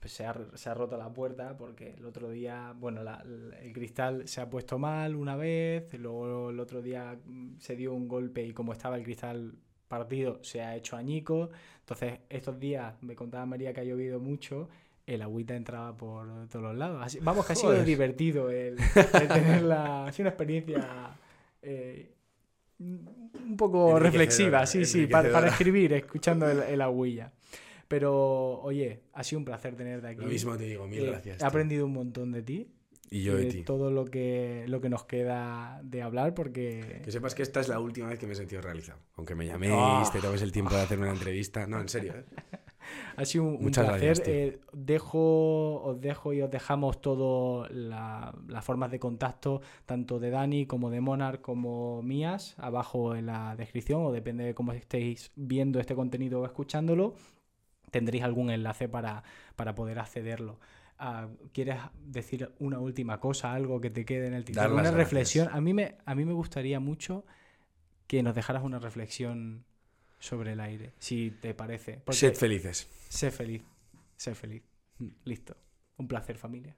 pues se ha, se ha roto la puerta porque el otro día, bueno, la- la- el cristal se ha puesto mal una vez, luego el otro día mm, se dio un golpe y como estaba el cristal partido, se ha hecho añico. Entonces, estos días me contaba María que ha llovido mucho. El agüita entraba por todos los lados. Así- vamos, que ha sido divertido el, el *laughs* tenerla. Ha sido una experiencia eh, un poco reflexiva, sí, sí, para, para escribir, *laughs* escuchando el, el agüilla. Pero, oye, ha sido un placer tenerte aquí. Lo mismo te digo, mil Eh, gracias. He tío. aprendido un montón de ti. Y yo de ti. todo lo que, lo que nos queda de hablar, porque. Que sepas que esta es la última vez que me he sentido realizado. Aunque me llaméis, Ah. te tomes el tiempo de hacerme una entrevista. No, en serio. ¿eh? *laughs* Ha sido un, Muchas placer. gracias. Eh, dejo, os dejo y os dejamos todas las formas de contacto, tanto de Dani como de Monarch como mías, abajo en la descripción, o depende de cómo estéis viendo este contenido o escuchándolo, tendréis algún enlace para, para poder accederlo. ¿Quieres decir una última cosa, algo que te quede en el las Una gracias. reflexión. A mí, me, a mí me gustaría mucho que nos dejaras una reflexión sobre el aire, si te parece. Porque- Sed felices. Sé feliz. Sé feliz. Listo. Un placer, familia.